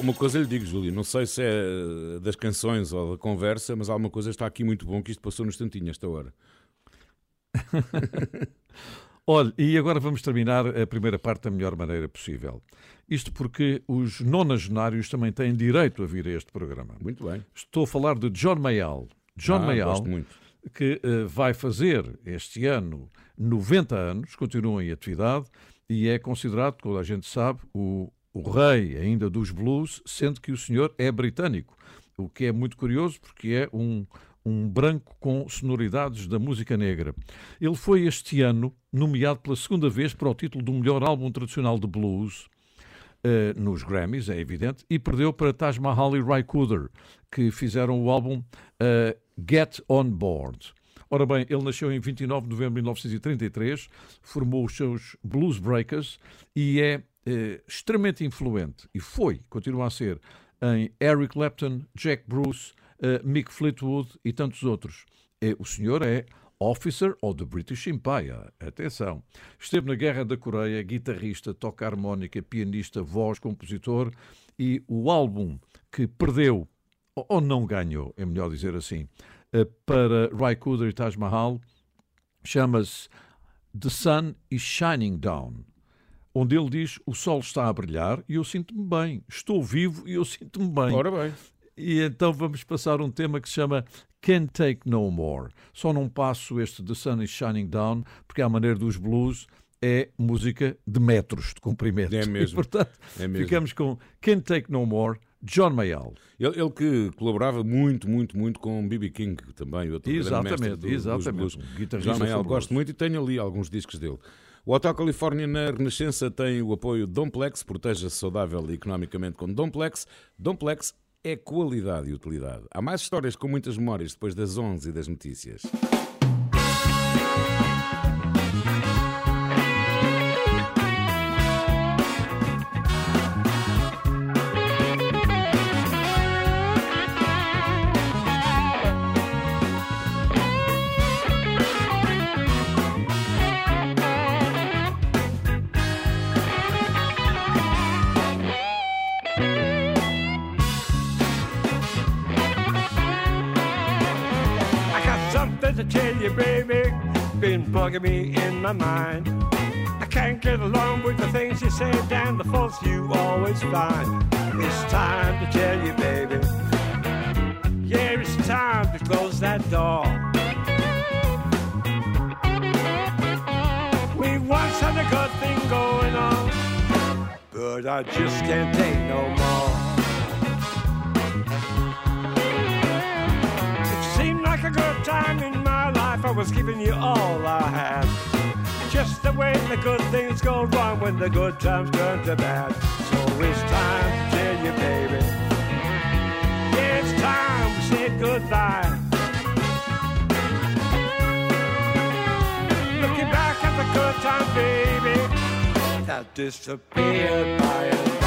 Uma coisa lhe digo, Júlio, não sei se é das canções ou da conversa, mas alguma coisa está aqui muito bom que isto passou no instantinho esta hora. Olha, e agora vamos terminar a primeira parte da melhor maneira possível. Isto porque os nonagenários também têm direito a vir a este programa. Muito bem. Estou a falar de John Mayall. John Ah, Mayall, que eh, vai fazer este ano 90 anos, continua em atividade e é considerado, como a gente sabe, o, o rei ainda dos blues, sendo que o senhor é britânico. O que é muito curioso porque é um, um branco com sonoridades da música negra. Ele foi este ano nomeado pela segunda vez para o título do melhor álbum tradicional de blues eh, nos Grammys, é evidente, e perdeu para Taj Mahal e Ry Cooder, que fizeram o álbum eh, Get On Board. Ora bem, ele nasceu em 29 de novembro de 1933, formou os seus Blues Breakers e é eh, extremamente influente, e foi, continua a ser, em Eric Clapton, Jack Bruce, eh, Mick Fleetwood e tantos outros. Eh, o senhor é Officer of the British Empire. Atenção. Esteve na Guerra da Coreia, guitarrista, toca harmónica, pianista, voz, compositor e o álbum que perdeu, ou- não ganhou, é melhor dizer assim, eh, para Ry Cooder e Taj Mahal, chama-se The Sun is Shining Down, onde ele diz: O sol está a brilhar e eu sinto-me bem, estou vivo e eu sinto-me bem. Ora bem. E então vamos passar um tema que se chama Can't Take No More. Só não passo este The Sun is Shining Down, porque à maneira dos blues é música de metros de comprimento. É mesmo. E, portanto, É mesmo. ficamos com Can't Take No More, John Mayall. Ele, ele que colaborava muito, muito, muito com B.B. King também, outro Exatamente, do- exatamente. guitarrista John Mayall, gosto muito e tenho ali alguns discos dele. O Hotel Califórnia na Renascença tem o apoio Domplex, proteja-se saudável e economicamente com Domplex. Domplex é qualidade e utilidade. Há mais histórias com muitas memórias depois das 11 e das notícias. You, baby. Been bugging me in my mind. I can't get along with the things you say and the faults you always find. It's time to tell you, baby. Yeah, it's time to close that door. We once had a good thing going on, but I just can't take no more. It seemed like a good time life. I was giving you all I had. Just the way the good things go wrong when the good times turn to bad. So it's time to tell you, baby. It's time we said goodbye. Looking back at the good times, baby, that disappeared by and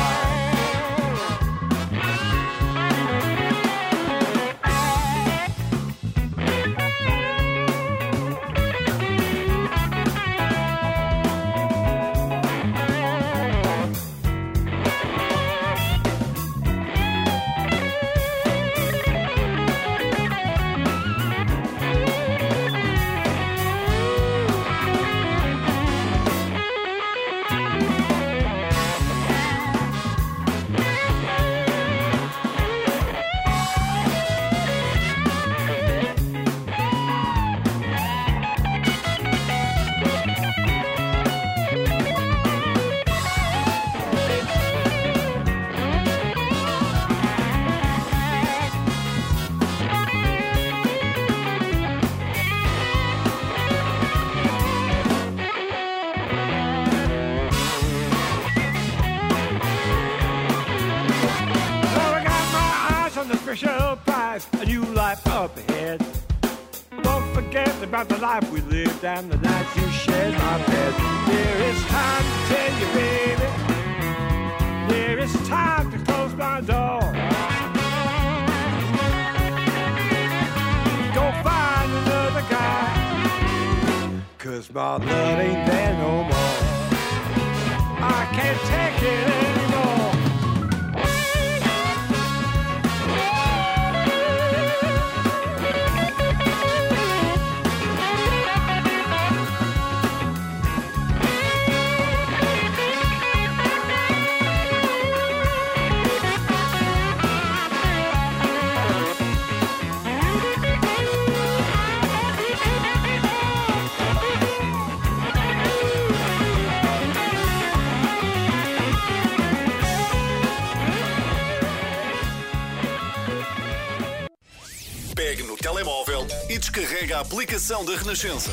about the life we lived and the nights you shared my bed. There is time to tell you, baby. There is time to close my door. Go find another guy. Cause my love ain't there no more. I can't take it anymore. E descarrega a aplicação da Renascença.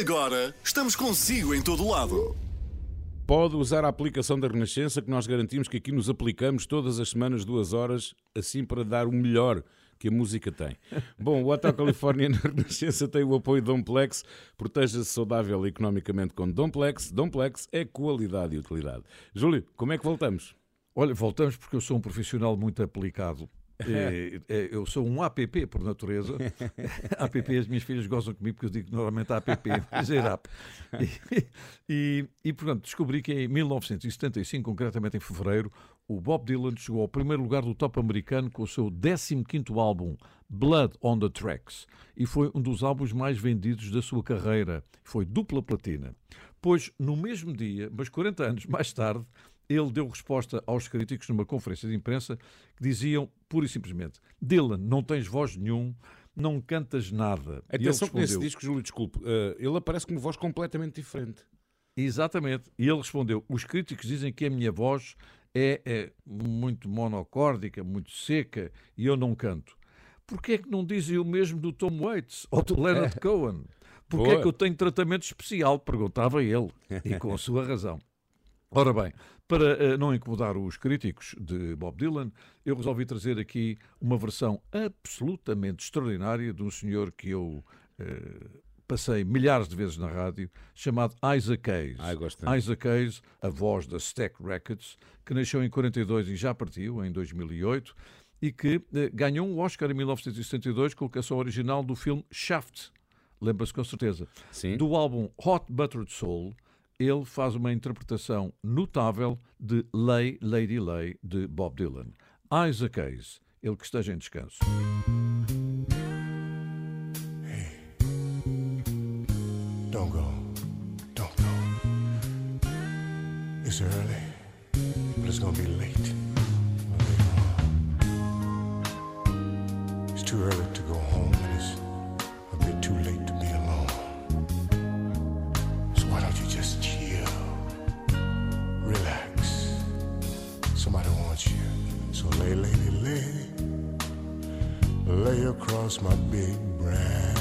Agora estamos consigo em todo lado. Pode usar a aplicação da Renascença que nós garantimos que aqui nos aplicamos todas as semanas, duas horas, assim para dar o melhor que a música tem. Bom, o Hotel Califórnia na Renascença tem o apoio de Domplex. Proteja-se saudável e economicamente com Domplex. Domplex é qualidade e utilidade. Júlio, como é que voltamos? Olha, voltamos porque eu sou um profissional muito aplicado. É, é, eu sou um APP por natureza. APP, as minhas filhas gozam comigo porque eu digo normalmente APP, dizer app. E, e, e, portanto, descobri que em 1975, concretamente em fevereiro, o Bob Dylan chegou ao primeiro lugar do top americano com o seu 15º álbum, Blood on the Tracks, e foi um dos álbuns mais vendidos da sua carreira. Foi dupla platina. Pois, no mesmo dia, mas 40 anos mais tarde, ele deu resposta aos críticos numa conferência de imprensa que diziam, pura e simplesmente, Dylan, não tens voz nenhum, não cantas nada. Atenção que nesse disco, Júlio, desculpe, eh, ele aparece com uma voz completamente diferente. Exatamente. E ele respondeu: os críticos dizem que a minha voz é, é muito monocórdica, muito seca e eu não canto. Porquê é que não dizem o mesmo do Tom Waits ou do Leonard Cohen? Porquê é que eu tenho tratamento especial? Perguntava ele, e com a sua razão. Ora bem, para eh, não incomodar os críticos de Bob Dylan, eu resolvi trazer aqui uma versão absolutamente extraordinária de um senhor que eu eh, passei milhares de vezes na rádio, chamado Isaac Hayes. Gosto tanto. Isaac Hayes, a voz da Stack Records, que nasceu em 42 e já partiu em 2008, e que eh, ganhou um Oscar em 1972 com a canção original do filme Shaft. Lembra-se com certeza. Sim. Do álbum Hot Buttered Soul, ele faz uma interpretação notável de Lay, Lady Lay, de Bob Dylan. Isaac Hayes, ele que esteja em descanso. Don't go. Don't go. It's early, but it's gonna be late. It's too early to go home, and it's across my big brass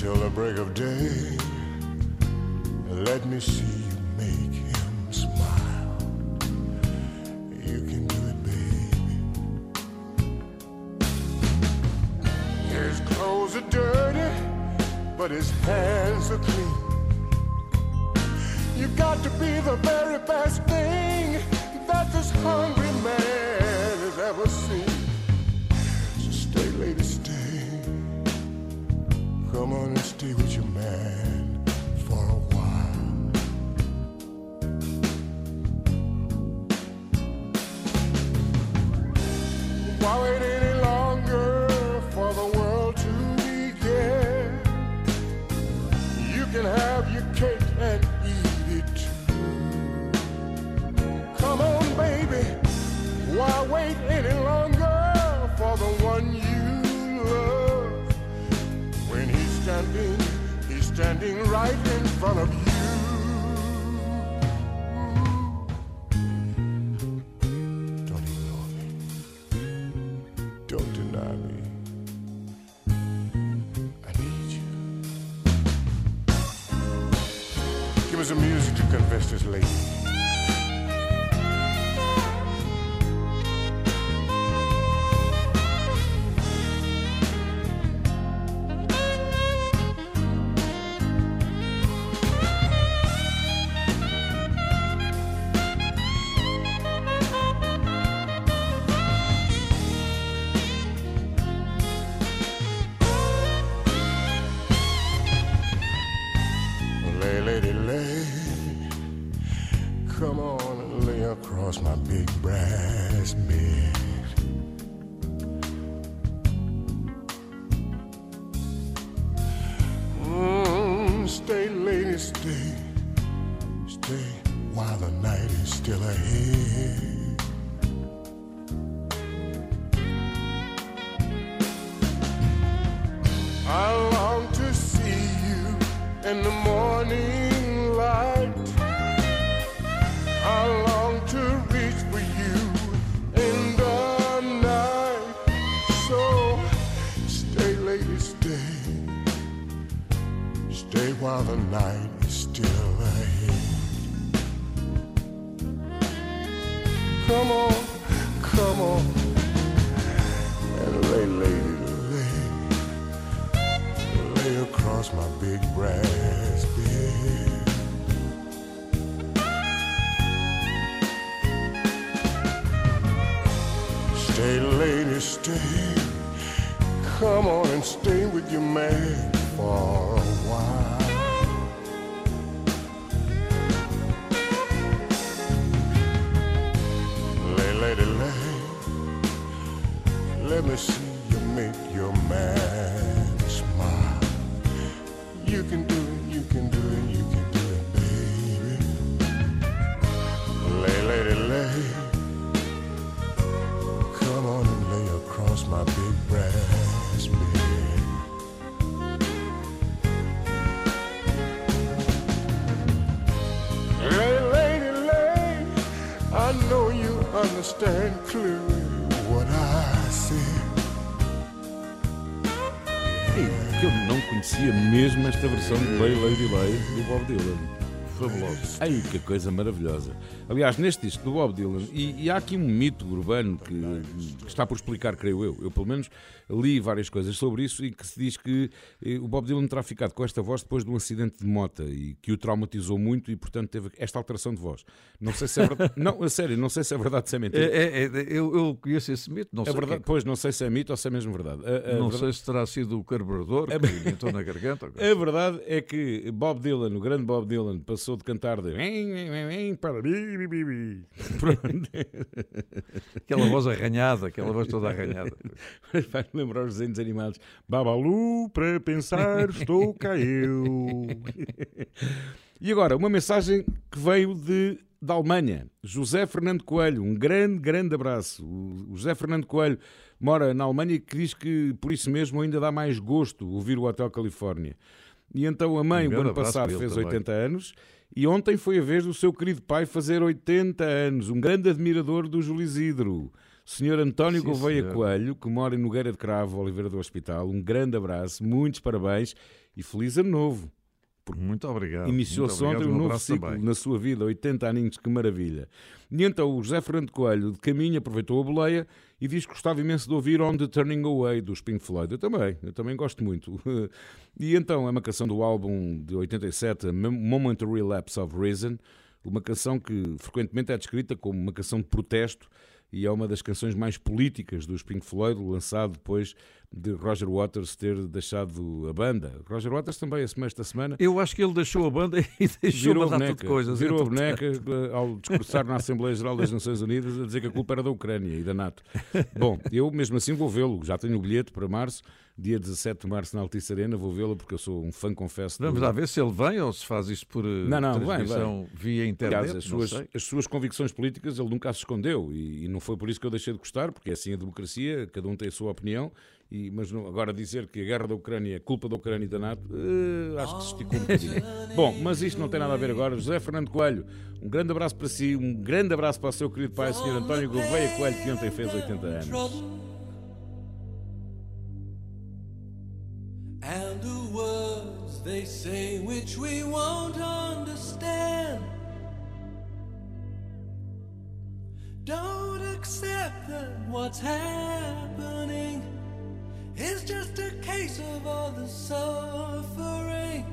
until the break of day. Let me see you make him smile. You can do it, baby. His clothes are dirty, but his hands are clean. Got to be the very best thing that this hungry man has ever seen. So stay, lady, stay. Come on and stay with your man standing right in front of you. Your man for a while. Lay, lady, lay. Let me see Lay Lady Lay do Bob Dylan. Fabuloso. Ai, que coisa maravilhosa. Aliás, neste disco do Bob Dylan, e, e há aqui um mito urbano que, que está por explicar, creio eu. Eu, pelo menos, li várias coisas sobre isso e que se diz que eh, o Bob Dylan terá ficado com esta voz depois de um acidente de mota e que o traumatizou muito e, portanto, teve esta alteração de voz. Não sei se é verdade. não, a sério, não sei se é verdade ou se é mentira. É, é, é, eu, eu conheço esse mito, não É sei. verdade, quem- pois não sei se é mito ou se é mesmo verdade. A- a não verdade- sei se terá sido o carburador que lhe entrou na garganta. A verdade é que Bob Dylan, o grande Bob Dylan, passou de cantar de para. Aquela voz arranhada, aquela voz toda arranhada. Vai lembrar os desenhos animados. Babalu, para pensar, estou cá eu. E agora, uma mensagem que veio de, da Alemanha. José Fernando Coelho, um grande, grande abraço. O José Fernando Coelho mora na Alemanha e que diz que por isso mesmo ainda dá mais gosto ouvir o Hotel Califórnia. E então a mãe, Um o ano passado, fez também. 80 anos e ontem foi a vez do seu querido pai fazer 80 anos. Um grande admirador do Júlio Isidro. Senhor António Sim, Gouveia senhor. Coelho, que mora em Nogueira de Cravo, Oliveira do Hospital, um grande abraço, muitos parabéns e feliz ano novo. Muito obrigado. Iniciou-se ontem um novo ciclo na sua vida, 80 aninhos, que maravilha. E então o José Fernando Coelho, de caminho, aproveitou a boleia e diz que gostava imenso de ouvir On the Turning Away, dos Pink Floyd. Eu também, eu também gosto muito. E então é uma canção do álbum de 87, Momentary Lapse of Reason, uma canção que frequentemente é descrita como uma canção de protesto e é uma das canções mais políticas dos Pink Floyd, lançado depois de Roger Waters ter deixado a banda. Roger Waters também, esse mês da semana, Eu acho que ele deixou a banda e deixou virou uma a boneca, de coisas. virou a entretanto. boneca eh, ao discursar na Assembleia Geral das Nações Unidas a dizer que a culpa era da Ucrânia e da NATO. Bom, eu mesmo assim vou vê-lo, já tenho o bilhete para março, dia 17 de março na Altice Arena, vou vê-lo porque eu sou um fã, confesso. Vamos do- lá ver se ele vem ou se faz isso por eh, Não, não, transmissão via internet. Aliás, as suas, as suas convicções políticas ele nunca as escondeu e, e não foi por isso que eu deixei de gostar, porque é assim a democracia, cada um tem a sua opinião, e, mas não- agora dizer que a guerra da Ucrânia é culpa da Ucrânia e da NATO, eh, acho que se esticou um bocadinho. Bom, mas isto não tem nada a ver agora. José Fernando Coelho, um grande abraço para si, um grande abraço para o seu querido pai, Sr. António Gouveia Coelho, que ontem fez 80 anos. And the words they say which we won't understand. Don't accept that what's happening is just a case of all the suffering.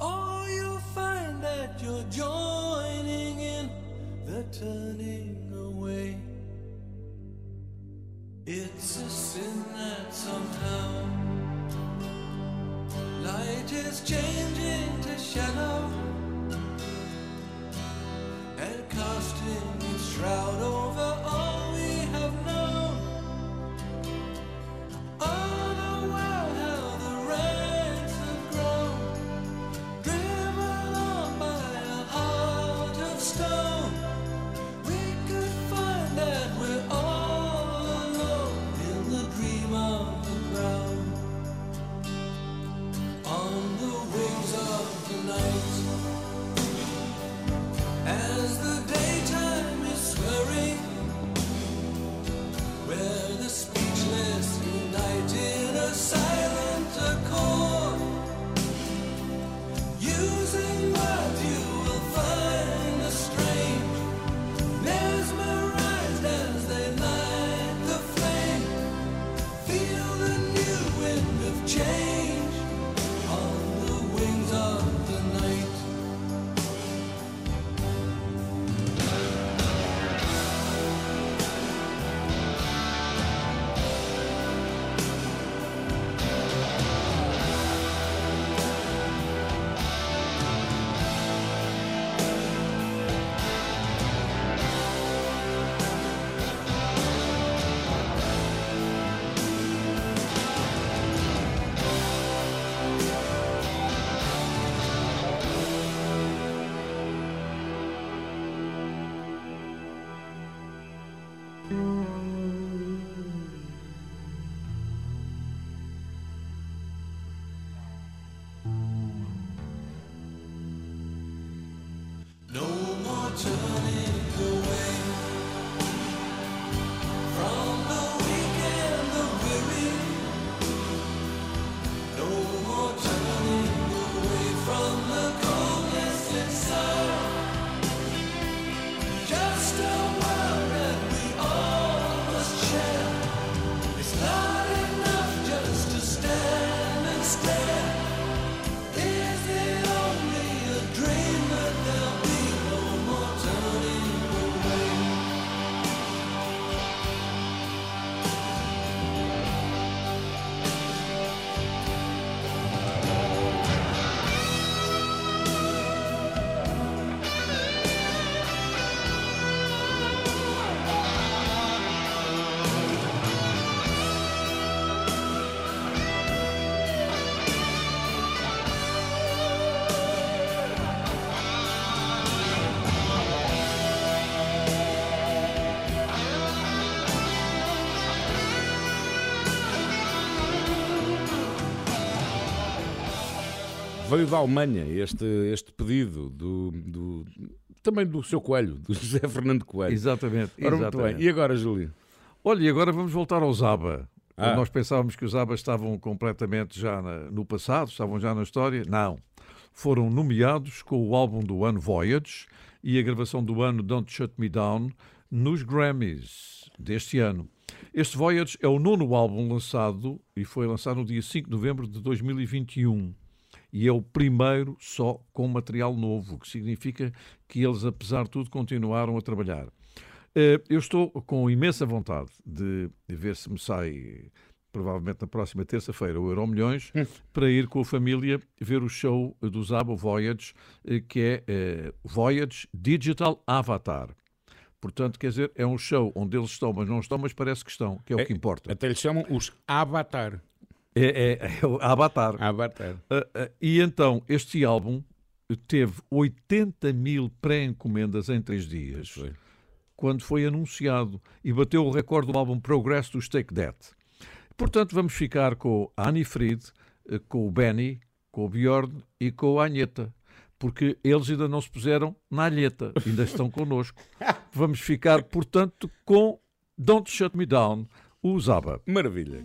Or you'll find that you're joining in the turning away. It's a sin that somehow Veio da Alemanha este, este pedido do, do- também do seu Coelho, do José Fernando Coelho. Exatamente, Ora, exatamente. bem. E agora, Júlio? Olha, e agora vamos voltar ao Zaba. Ah. Nós pensávamos que os Zaba estavam completamente já na- no passado, estavam já na história. Não. Foram nomeados com o álbum do ano Voyage e a gravação do ano Don't Shut Me Down nos Grammys deste ano. Este Voyage é o nono álbum lançado e foi lançado no dia 5 de novembro de 2021. E é o primeiro só com material novo, o que significa que eles, apesar de tudo, continuaram a trabalhar. Eh, Eu estou com imensa vontade de ver se me sai, provavelmente na próxima terça-feira, o Euro Milhões, para ir com a família ver o show do Zabo Voyage, eh, que é eh, Voyage Digital Avatar. Portanto, quer dizer, é um show onde eles estão, mas não estão, mas parece que estão, que é, o que importa. Até lhes chamam os Avatar. É, é, é o Avatar. Avatar. Ah, ah, e então, este álbum teve 80 mil pré-encomendas em três dias, quando foi anunciado, e bateu o recorde do álbum Progress dos Take That. Portanto, vamos ficar com a Annie Fried, eh, com o Benny, com o Bjorn e com a Anheta, porque eles ainda não se puseram na alheta, ainda estão connosco. Vamos ficar, portanto, com Don't Shut Me Down, o Zaba. Maravilha.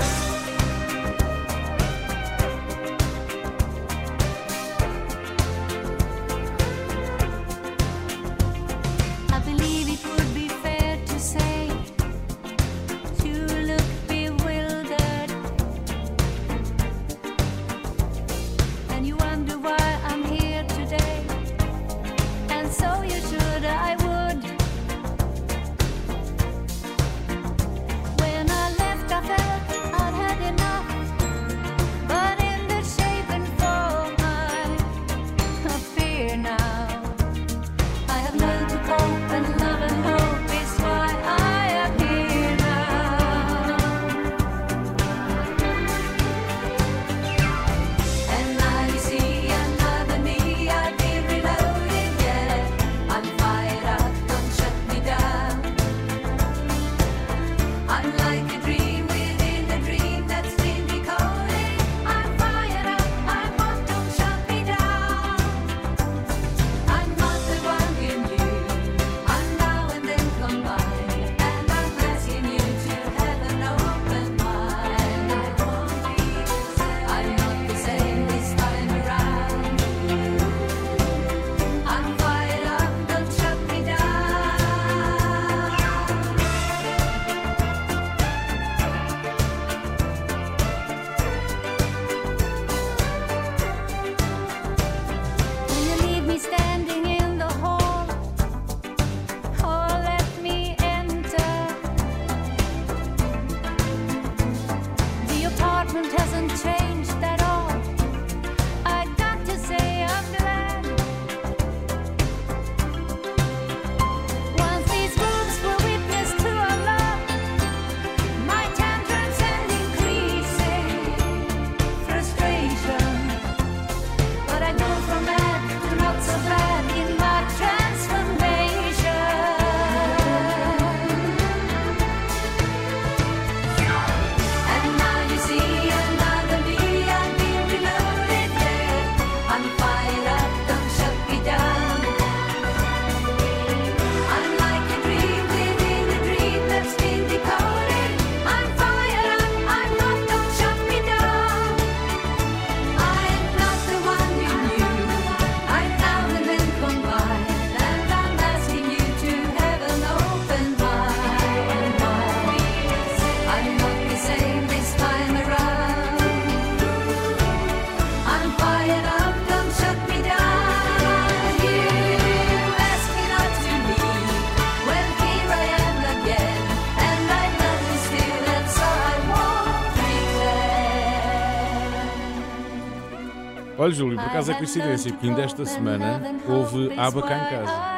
Olha, Júlio, por acaso é coincidência, porque ainda esta semana houve aba cá em casa.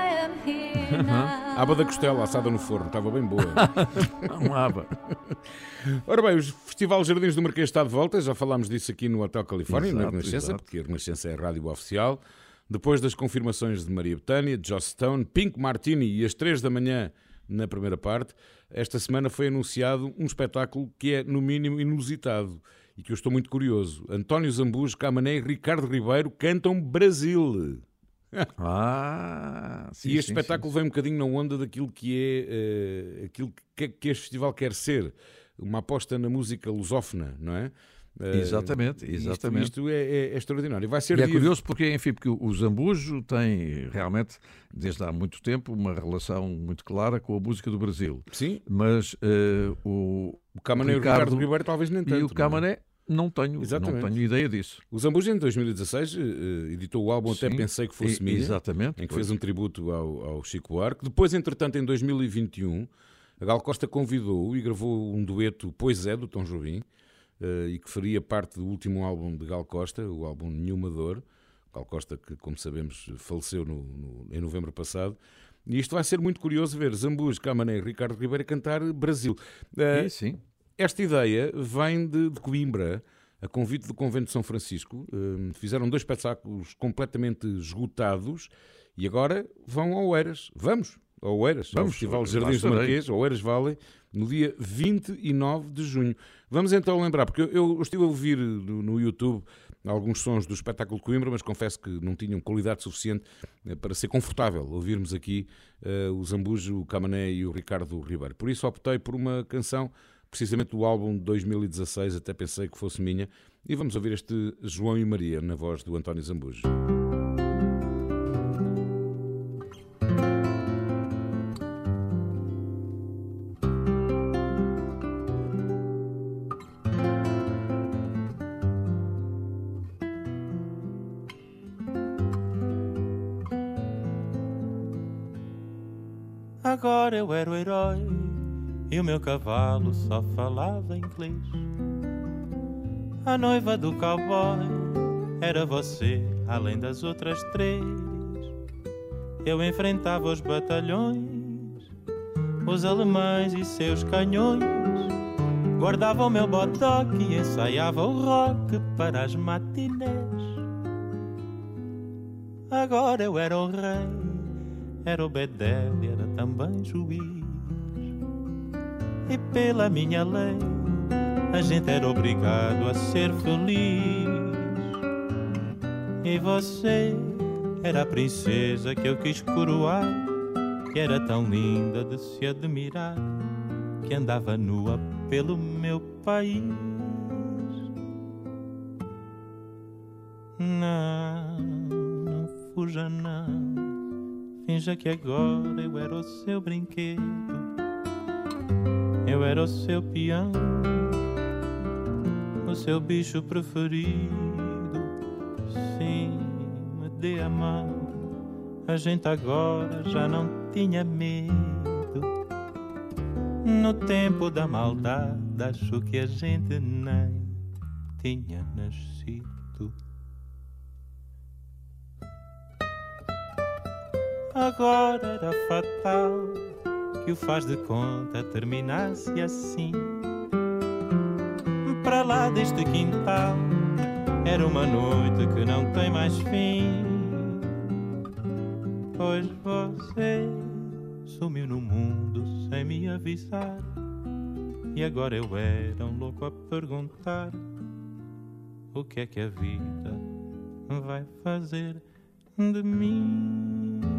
Aba da costela assada no forno, estava bem boa. um aba. Ora bem, o Festival Jardins do Marquês está de volta, já falámos disso aqui no Hotel Califórnia, na Renascença, exato. porque a Renascença é a rádio oficial. Depois das confirmações de Maria Betânia, Joss Stone, Pink Martini e às 3 da manhã na primeira parte, esta semana foi anunciado um espetáculo que é, no mínimo, inusitado e que eu estou muito curioso. António Zambujo, Camané e Ricardo Ribeiro cantam Brasil. Ah, sim, e este sim, espetáculo vem um bocadinho na onda daquilo que é eh, aquilo que, que este festival quer ser. Uma aposta na música lusófona, não é? Eh, Exatamente, isto- exatamente. Isto, é, é- é extraordinário. Vai ser E é curioso porque, enfim, porque o Zambujo tem realmente, desde há muito tempo, uma relação muito clara com a música do Brasil. Sim. Mas eh, o, O Camané e o Ricardo Ribeiro talvez nem tanto, E o é? Camané não tenho, não Exatamente. tenho ideia disso. O Zambujo em 2016 eh, editou o álbum Até Sim, Pensei Que Fosse Minha, exatamente, em que pois. fez um tributo ao, ao Chico Buarque. Depois, entretanto, em 2021, a Gal Costa convidou-o e gravou um dueto Pois É, do Tom Jobim, eh, e que faria parte do último álbum de Gal Costa, o álbum Nenhuma Dor. Gal Costa que, como sabemos, faleceu no- no- em novembro passado. E isto vai ser muito curioso ver Zambujo, Camané e Ricardo Ribeiro cantar Brasil. Eh, sim. esta ideia vem de, de Coimbra, a convite do Convento de São Francisco. Hum, fizeram dois espetáculos completamente esgotados e agora vão ao Oeiras. Vamos ao Oeiras, ao Vamos, Festival lá Jardins do. Marquês, ao Oeiras Valley, no dia 29 de junho. Vamos então lembrar, porque eu, eu estive a ouvir no, no YouTube alguns sons do espetáculo de Coimbra, mas confesso que não tinham qualidade suficiente eh, para ser confortável ouvirmos aqui eh, o Zambujo, o Camané e o Ricardo Ribeiro. Por isso optei por uma canção precisamente do álbum de 2016, até pensei que fosse minha, e vamos ouvir este João e Maria na voz do António Zambujo. Era o herói e o meu cavalo só falava inglês. A noiva do cowboy era você, além das outras três. Eu enfrentava os batalhões, os alemães e seus canhões. Guardava o meu bodoque e ensaiava o rock para as matinés. Agora eu era o rei, era o bedel e era também juiz. E pela minha lei, a gente era obrigado a ser feliz. E você era a princesa que eu quis coroar, que era tão linda de se admirar, que andava nua pelo meu país. Finja que agora eu era o seu brinquedo. Eu era o seu peão, o seu bicho preferido. Sim, me dê a mão. A gente agora já não tinha medo. No tempo da maldade, acho que a gente nem tinha nascido. Agora era fatal que o faz de conta terminasse assim. Para lá deste quintal era uma noite que não tem mais fim. Pois você sumiu no mundo sem me avisar. E agora eu era um louco a perguntar: O que é que a vida vai fazer de mim?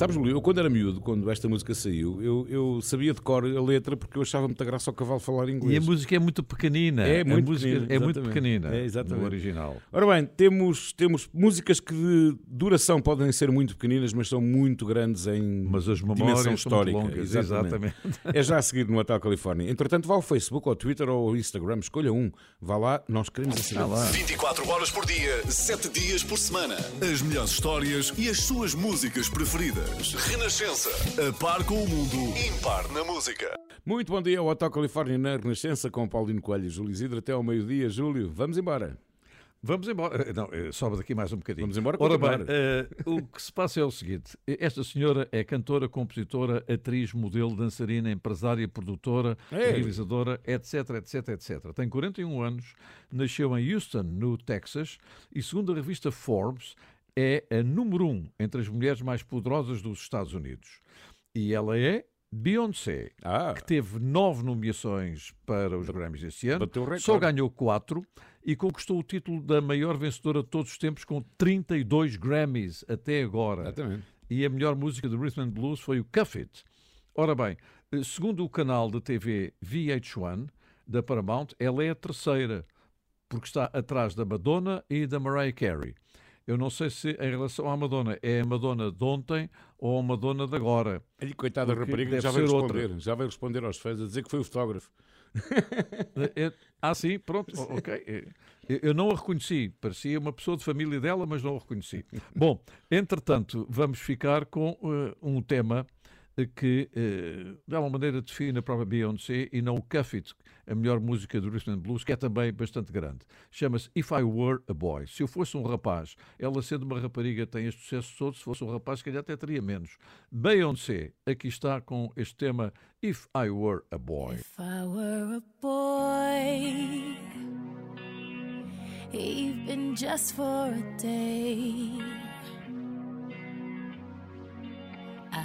Sabes, Lúlio, eu quando era miúdo, quando esta música saiu, eu, eu sabia de cor a letra porque eu achava muita graça ao cavalo falar inglês. E a música é muito pequenina. É A muito música pequenina, é muito exatamente. pequenina É, exatamente. no original. Ora bem, temos, temos músicas que de duração podem ser muito pequeninas, mas são muito grandes em Mas as memórias dimensão são histórica. muito longas, exatamente. É já a seguir no Hotel Califórnia. Entretanto, vá ao Facebook, ao Twitter ou ao Instagram, escolha um. Vá lá, nós queremos saber. 24 horas por dia, 7 dias por semana. As melhores histórias e as suas músicas preferidas. Renascença. A par com o mundo, impar na música. Muito bom dia ao Hotel Califórnia na Renascença com Paulino Coelho e Júlio Isidro até ao meio-dia. Júlio, vamos embora. Vamos embora. Eh, Não, eh, sobe daqui mais um bocadinho. Vamos embora Ora bem, eh, o que se passa é o seguinte: esta senhora é cantora, compositora, atriz, modelo, dançarina, empresária, produtora, Ei. realizadora, etc, etc, etc. Tem 41 anos, nasceu em Houston, no Texas, e segundo a revista Forbes, é a número um entre as mulheres mais poderosas dos Estados Unidos. E ela é Beyoncé, Ah. que teve nove nomeações para os Grammys este ano, só ganhou quatro e conquistou o título da maior vencedora de todos os tempos com 32 Grammys até agora. Exatamente. E a melhor música do Rhythm and Blues foi o Cuff It. Ora bem, eh, segundo o canal de TV VH1 da Paramount, ela é a terceira, porque está atrás da Madonna e da Mariah Carey. Eu não sei se em relação à Madonna é a Madonna de ontem ou a Madonna de agora. E coitada da rapariga já vai responder. outra. Já vai responder aos fãs a dizer que foi o fotógrafo. É- ah, sim, pronto, ok. É, Eu não a reconheci, parecia uma pessoa de família dela, mas não a reconheci. Bom, entretanto, vamos ficar com eh, um tema que, eh, de alguma maneira, define a própria Beyoncé e não o Cuff It, a melhor música do Rhythm and Blues, que é também bastante grande. Chama-se If I Were a Boy. Se eu fosse um rapaz, ela sendo uma rapariga tem este sucesso todo, se fosse um rapaz, se calhar até teria menos. Beyoncé, aqui está com este tema If I Were a Boy. If I were a boy, even just for a day,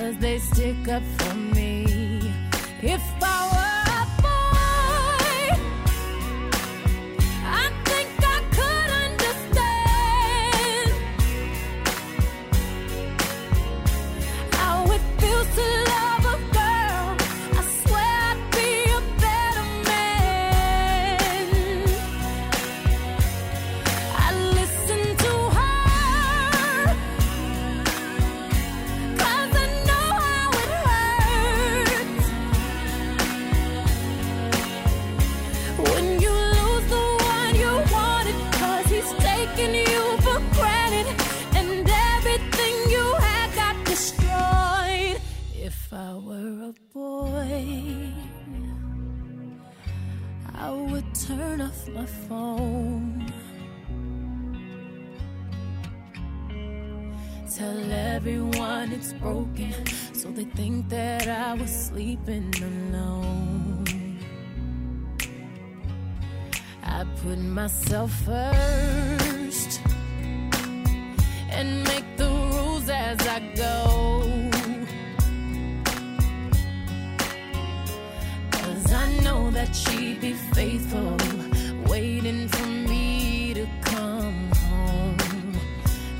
Cause they stick up for me. If I were my phone. Tell everyone it's broken, so they think that I was sleeping alone. I put myself first and make the rules as I go. Cause I know that she'd be faithful, waiting for me to come home.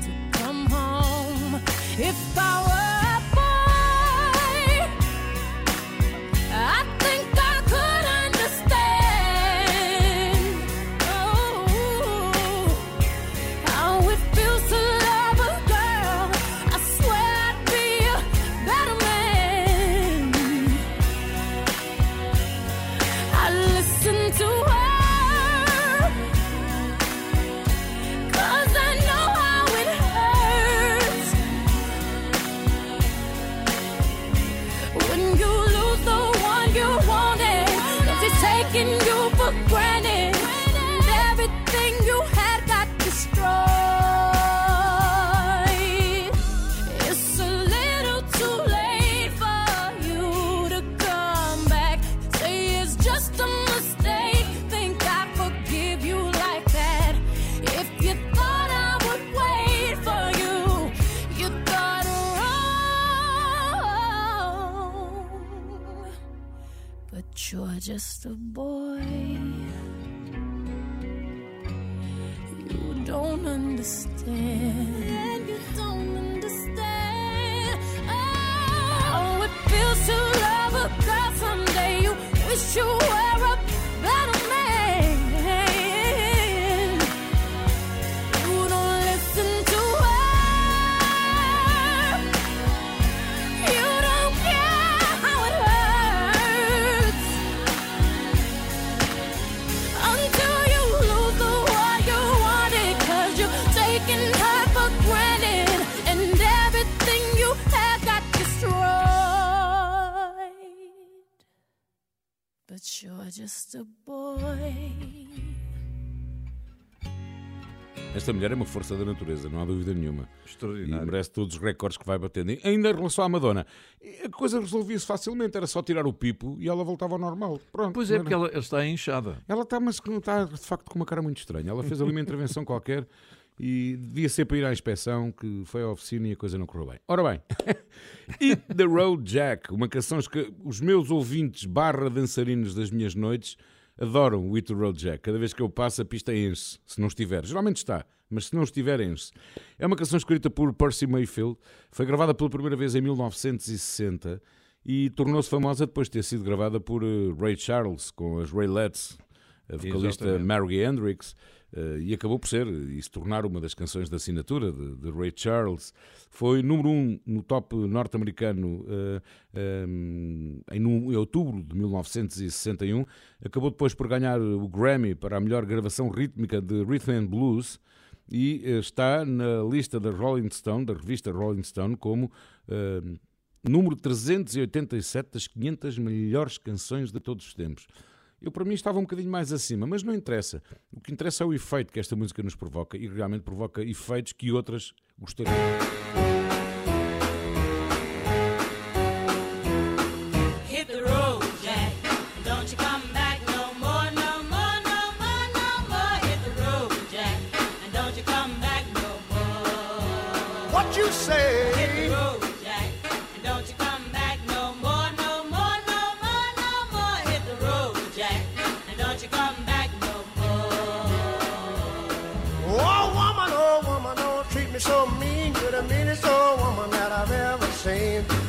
To come home. If I you're just a boy. Esta mulher é uma força da natureza, não há dúvida nenhuma. Extraordinário. E merece todos os recordes que vai batendo. E ainda em relação à Madonna, a coisa resolvia-se facilmente, era só tirar o pipo e ela voltava ao normal. Pronto. Pois é, não porque era- ela está inchada. Ela está, mas que está de facto com uma cara muito estranha. Ela fez ali uma intervenção qualquer e devia ser para ir à inspeção, que foi à oficina e a coisa não correu bem. Ora bem, Hit the Road Jack, uma canção que os meus ouvintes barra dançarinos das minhas noites adoram o the Road Jack. Cada vez que eu passo a pista enche se não estiver. Geralmente está, mas se não estiver enche É uma canção escrita por Percy Mayfield, foi gravada pela primeira vez em 1960 e tornou-se famosa depois de ter sido gravada por eh, Ray Charles com as Raylettes, a vocalista Exatamente. Mary Hendrix, eh, e acabou por ser e se tornar uma das canções de assinatura de, de Ray Charles. Foi número um no top norte-americano eh, em, em outubro de 1961. Acabou depois por ganhar o Grammy para a melhor gravação rítmica de Rhythm and Blues e eh, está na lista da Rolling Stone, da revista Rolling Stone, como eh, número 387 das 500 melhores canções de todos os tempos. Eu, para mim, estava um bocadinho mais acima, mas não interessa. O que interessa é o efeito que esta música nos provoca e realmente provoca efeitos que outras gostariam.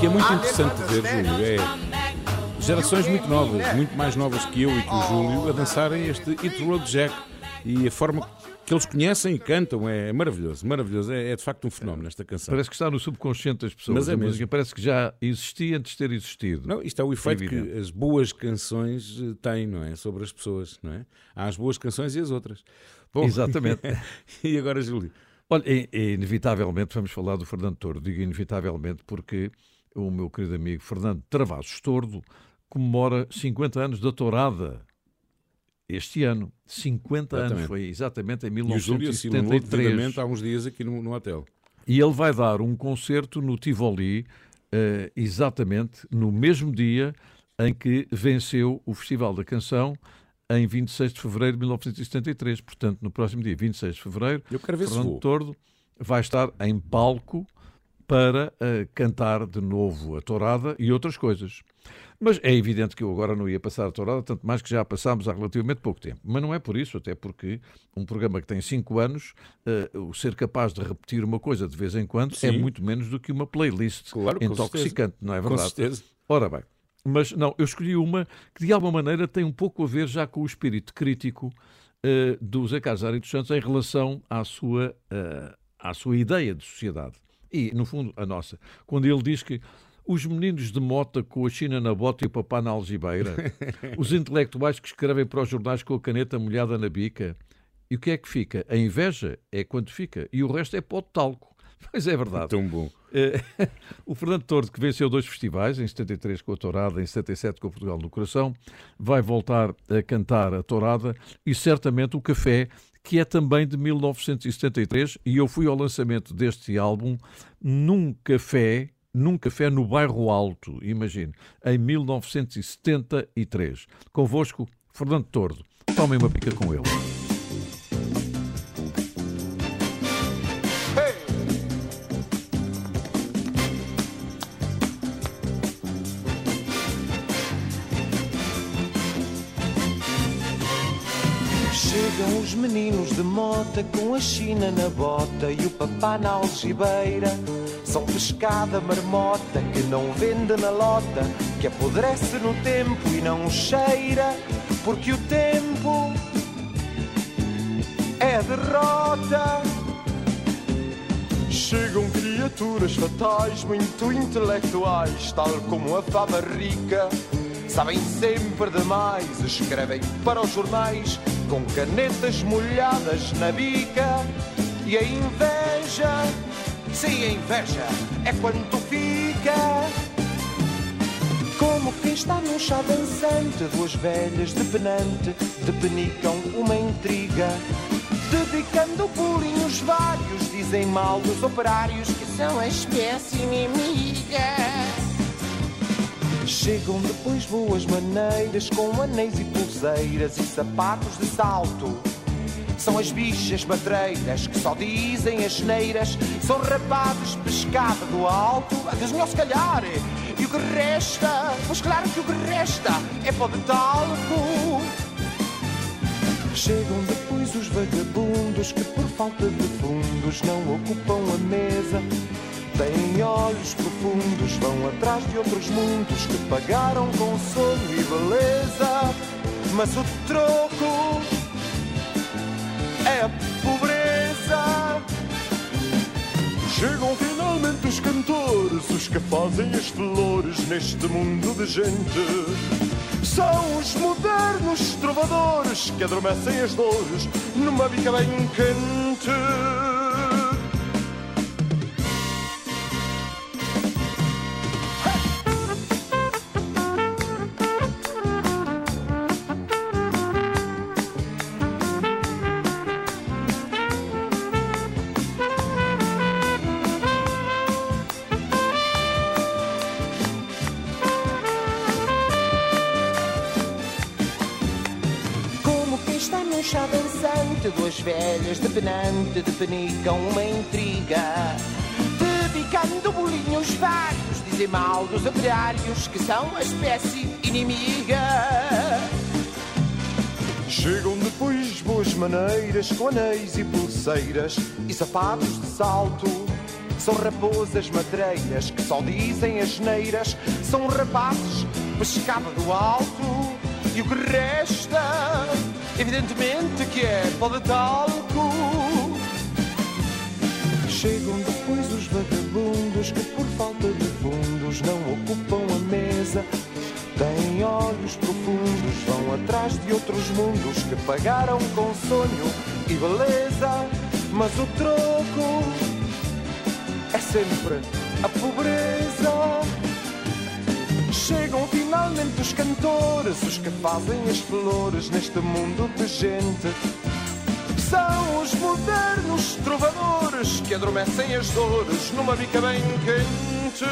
que é, o que é muito interessante ver. Júlio, é gerações muito novas, muito mais novas que eu e que o Júlio, a dançarem este Hit the Road Jack. E a forma que eles conhecem e cantam é maravilhoso, maravilhoso. É, é de facto um fenómeno esta canção. Parece que está no subconsciente das pessoas. Mas é a mesmo. música parece que já existia antes de ter existido. Não, isto é o efeito evidente. que as boas canções eh, têm, não é? Sobre as pessoas, não é? Há as boas canções e as outras. Bom, Exatamente. e agora, Júlio? Olha, inevitavelmente vamos falar do Fernando Tordo. Digo inevitavelmente porque o meu querido amigo Fernando Travassos Tordo comemora 50 anos da tourada este ano. 50 anos, foi exatamente em E o 1973. há uns dias aqui no, no hotel. E ele vai dar um concerto no Tivoli, eh, exatamente no mesmo dia em que venceu o Festival da Canção, em 26 de fevereiro de 1973. Portanto, no próximo dia, 26 de fevereiro, Eu quero ver Fernando. Tordo vai estar em palco para eh, cantar de novo a tourada e outras coisas. Mas é evidente que eu agora não ia passar a tourada, tanto mais que já passámos há relativamente pouco tempo. Mas não é por isso, até porque um programa que tem cinco anos, o ser capaz de repetir uma coisa de vez em quando é Sim. muito menos do que uma playlist Claro, com intoxicante, não é Com verdade? certeza. Ora bem, mas não, eu escolhi uma que de alguma maneira tem um pouco a ver já com o espírito crítico eh, do Zé Carlos Ari dos Santos em relação à sua, eh, à sua ideia de sociedade. E, no fundo, a nossa. Quando ele diz que os meninos de mota com a China na bota e o papá na algibeira, os intelectuais que escrevem para os jornais com a caneta molhada na bica, e o que é que fica? A inveja é quando fica, e o resto é pó de talco. Mas é verdade. Tão bom. Eh, o Fernando Tordo, que venceu dois festivais, em 73 com a Tourada, em 77 com o Portugal no Coração, vai voltar a cantar a Tourada e certamente o café que é também de 1973, e eu fui ao lançamento deste álbum num café, num café no Bairro Alto, imagine, em 1973. Convosco, Fernando Tordo. Tomem uma pica com ele. Chegam os meninos de mota com a China na bota e o papá na algibeira. São pescada marmota que não vende na lota, que apodrece no tempo e não cheira, porque o tempo é derrota. Chegam criaturas fatais, muito intelectuais, tal como a fava rica. Sabem sempre demais, escrevem para os jornais com canetas molhadas na bica. E a inveja, sim, a inveja é quanto fica. Como quem está num chá dançante, duas velhas de penante depenicam uma intriga. Dedicando bolinhos vários, dizem mal dos operários que são a espécie inimiga. Chegam depois boas maneiras com anéis e pulseiras e sapatos de salto. São as bichas madreiras que só dizem as neiras. São rapazes pescada do alto. Adeus, melhor se calhar. E o que resta? Pois claro que o que resta é pó de talco. Chegam depois os vagabundos que por falta de fundos não ocupam a mesa. Têm olhos profundos, vão atrás de outros mundos que pagaram com sono e beleza. Mas o troco é a pobreza. Chegam finalmente os cantores, os que fazem as flores neste mundo de gente. São os modernos trovadores que adormecem as dores numa bica bem quente. Penante depenicam uma intriga. Dedicando bolinhos vários, dizem mal dos operários que são a espécie inimiga. Chegam depois boas maneiras com anéis e pulseiras e sapatos de salto. São raposas madreiras que só dizem as neiras. São rapazes pescada do alto. E o que resta, evidentemente, que é pó de talco. Chegam depois os vagabundos que, por falta de fundos, não ocupam a mesa. Têm olhos profundos, vão atrás de outros mundos que pagaram com sonho e beleza. Mas o troco é sempre a pobreza. Chegam finalmente os cantores, os que fazem as flores neste mundo de gente. São os modernos trovadores que adormecem as dores numa bica bem quente.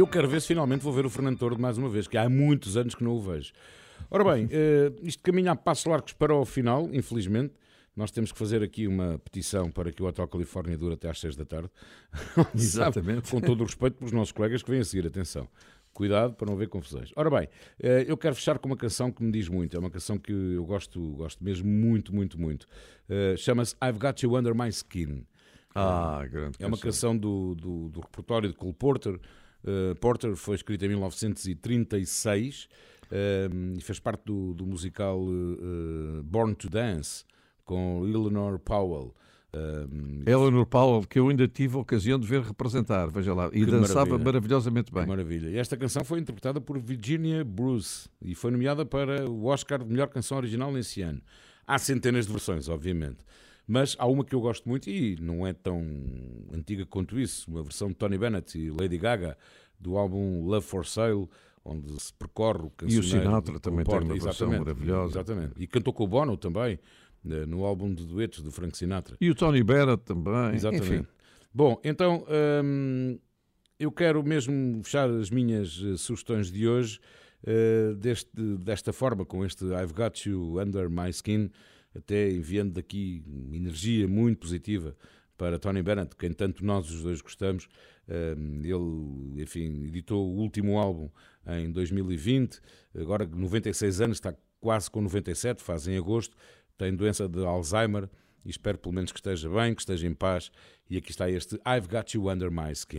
Eu quero ver se finalmente vou ver o Fernando Tordo mais uma vez, que há muitos anos que não o vejo. Ora bem, eh, isto caminha a passos largos para o final, infelizmente. Nós temos que fazer aqui uma petição para que o Hotel Califórnia dure até às 6 da tarde. Exatamente. Com todo o respeito pelos nossos colegas que vêm a seguir, atenção. Cuidado para não haver confusões. Ora bem, eh, eu quero fechar com uma canção que me diz muito. É uma canção que eu gosto, gosto mesmo muito, muito, muito. Eh, Chama-se I've Got You Under My Skin. Ah, grande É uma canção do, do, do repertório de Cole Porter. Eh, Porter foi escrita em 1936 eh, e fez parte do, do musical eh, Born to Dance com Eleanor Powell. Eleanor Powell, que eu ainda tive a ocasião de ver representar, veja lá, e dançava maravilha. maravilhosamente bem. Que Maravilha. E esta canção foi interpretada por Virginia Bruce e foi nomeada para o Oscar de melhor canção original nesse ano. Há centenas de versões, obviamente. Mas há uma que eu gosto muito e não é tão antiga quanto isso, uma versão de Tony Bennett e Lady Gaga do álbum Love for Sale, onde se percorre o E o Sinatra também tem uma versão Exatamente, maravilhosa. Exatamente. E cantou com o Bono também, eh, no álbum de duetos do Frank Sinatra. E o Tony Bennett também. Exatamente. Enfim, Bom, então hum, eu quero mesmo fechar as minhas eh, sugestões de hoje eh, deste, desta forma, com este I've Got You Under My Skin, até enviando daqui energia muito positiva para Tony Bennett, quem tanto nós os dois gostamos. Ele, enfim, editou o último álbum em 2020, agora 96 anos, está quase com 97, faz em agosto, tem doença de Alzheimer e espero pelo menos que esteja bem, que esteja em paz. E aqui está este I've Got You Under My Skin.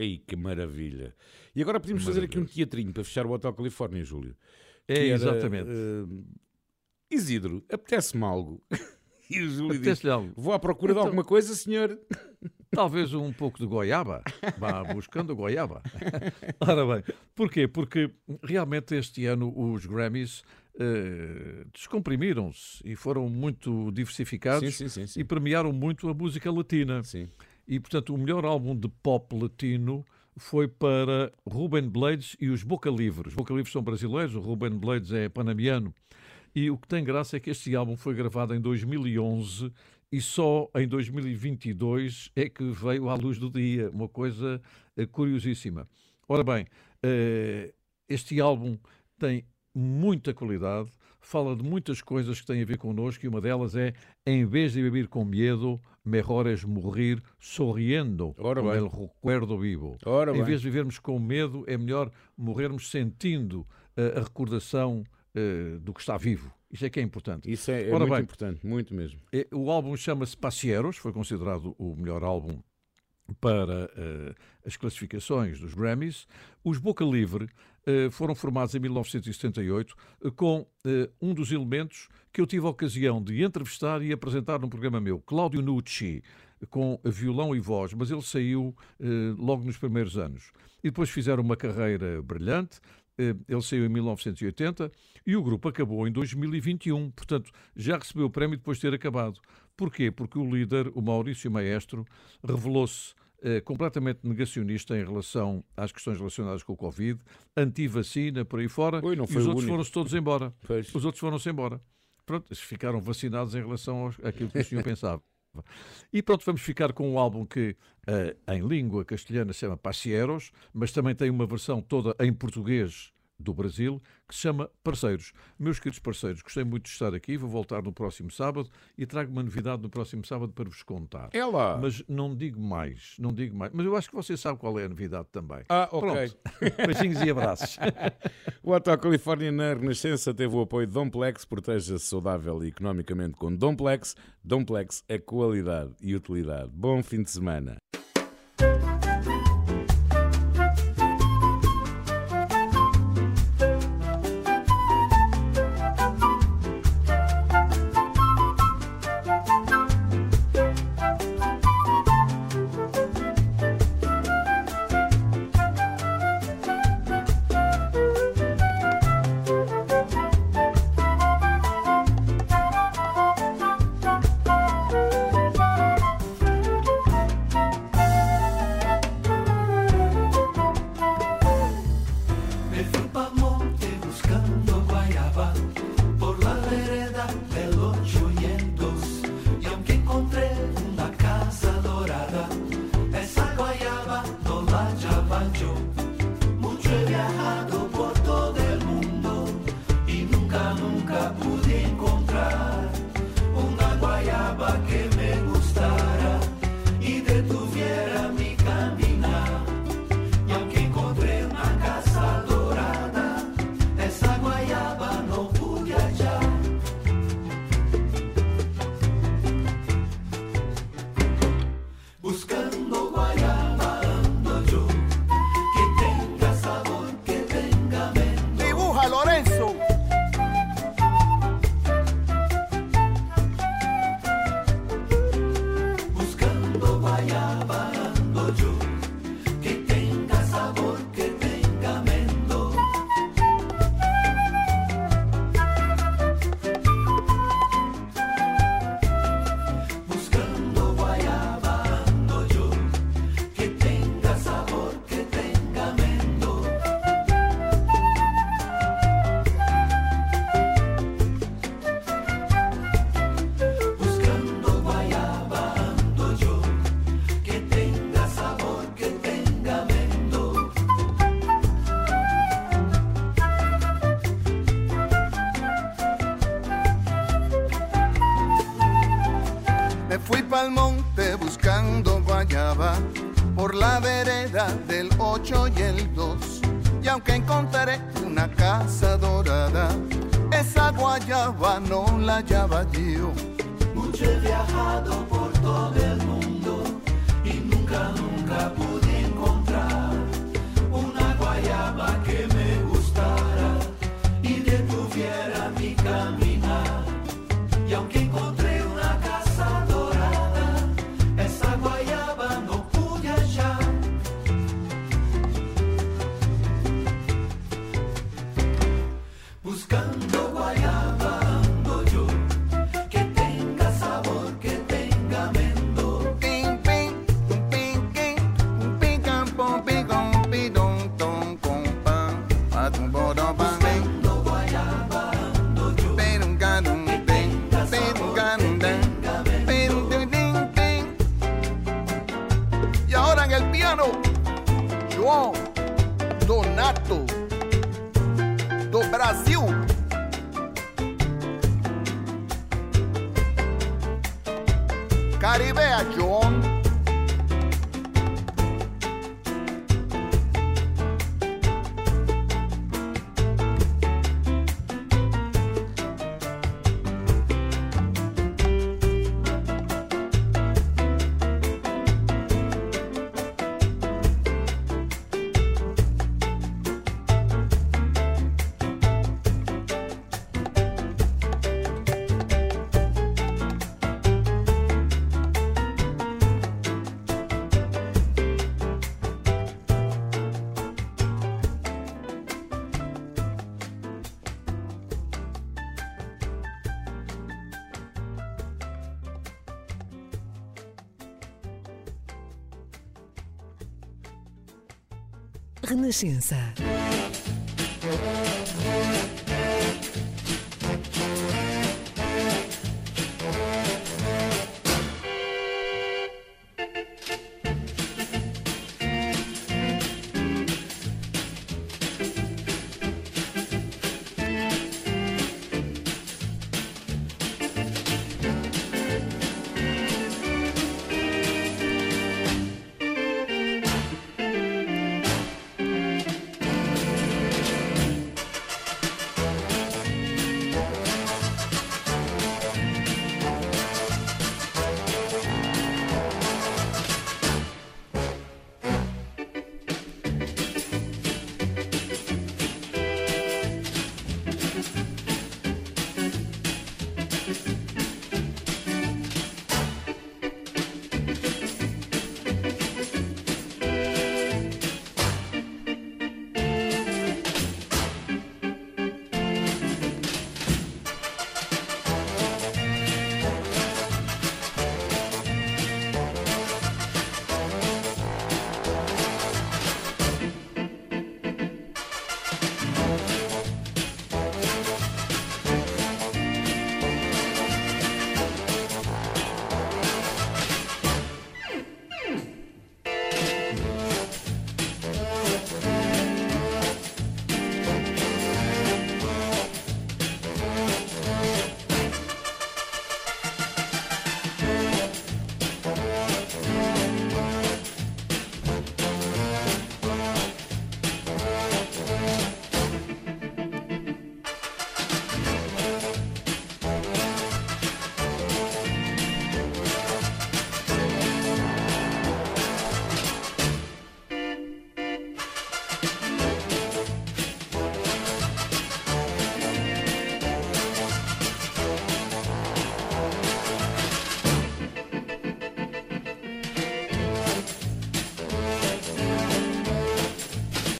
Ei, que maravilha! E agora podemos fazer aqui um teatrinho para fechar o Hotel Califórnia, Júlio. É, era, exatamente. eh, Isidro, apetece-me algo. E o Júlio diz: algo. Vou à procura Então- de alguma coisa, senhor. Talvez um pouco de goiaba. Vá buscando goiaba. Ora bem, porquê? Porque realmente este ano os Grammys eh, descomprimiram-se e foram muito diversificados Sim, sim, sim, sim. e premiaram muito a música latina. E, portanto, o melhor álbum de pop latino foi para Ruben Blades e os Boca Livre. Os Boca Livre são brasileiros, o Ruben Blades é panamiano. E o que tem graça é que este álbum foi gravado em 2011 e só em 2022 é que veio à luz do dia. Uma coisa eh, curiosíssima. Ora bem, eh, este álbum tem muita qualidade, fala de muitas coisas que têm a ver connosco e uma delas é em vez de viver com medo, melhor é morrer sorriendo Ora com el recuerdo vivo. Ora em bem. vez de vivermos com medo, é melhor morrermos sentindo eh, a recordação eh, do que está vivo. Isso é que é importante. Isso é, é muito bem, importante, muito mesmo. eh, O álbum chama-se Passieros, foi considerado o melhor álbum para eh, as classificações dos Grammys. Os Boca Livre eh, foram formados em 1978 eh, com um dos elementos que eu tive a ocasião de entrevistar e apresentar num programa meu, Cláudio Nucci, com violão e voz, mas ele saiu logo nos primeiros anos. E depois fizeram uma carreira brilhante. Ele saiu em 1980 e o grupo acabou em 2021. Portanto, já recebeu o prémio depois de ter acabado. Porquê? Porque o líder, o Maurício Maestro, revelou-se eh, completamente negacionista em relação às questões relacionadas com o Covid, anti-vacina, por aí fora, e os outros foram-se todos embora. Pois. Os outros foram-se embora. Pronto, ficaram vacinados em relação aos- àquilo que o senhor pensava. E pronto, vamos ficar com um álbum que eh, em língua castelhana se chama Passieros, mas também tem uma versão toda em português do Brasil, que se chama Parceiros. Meus queridos parceiros, gostei muito de estar aqui, vou voltar no próximo sábado e trago uma novidade no próximo sábado para vos contar. É lá. Mas não digo mais, não digo mais. Mas eu acho que você sabe qual é a novidade também. Ah, ok. Pronto. Beijinhos e abraços. O Hotel Califórnia na Renascença teve o apoio de Domplex. Proteja-se saudável e economicamente com Domplex. Domplex é qualidade e utilidade. Bom fim de semana. Aunque encontré una casa dorada, esa guayaba no la hallaba yo. Do Brasil. Caribe Renascença.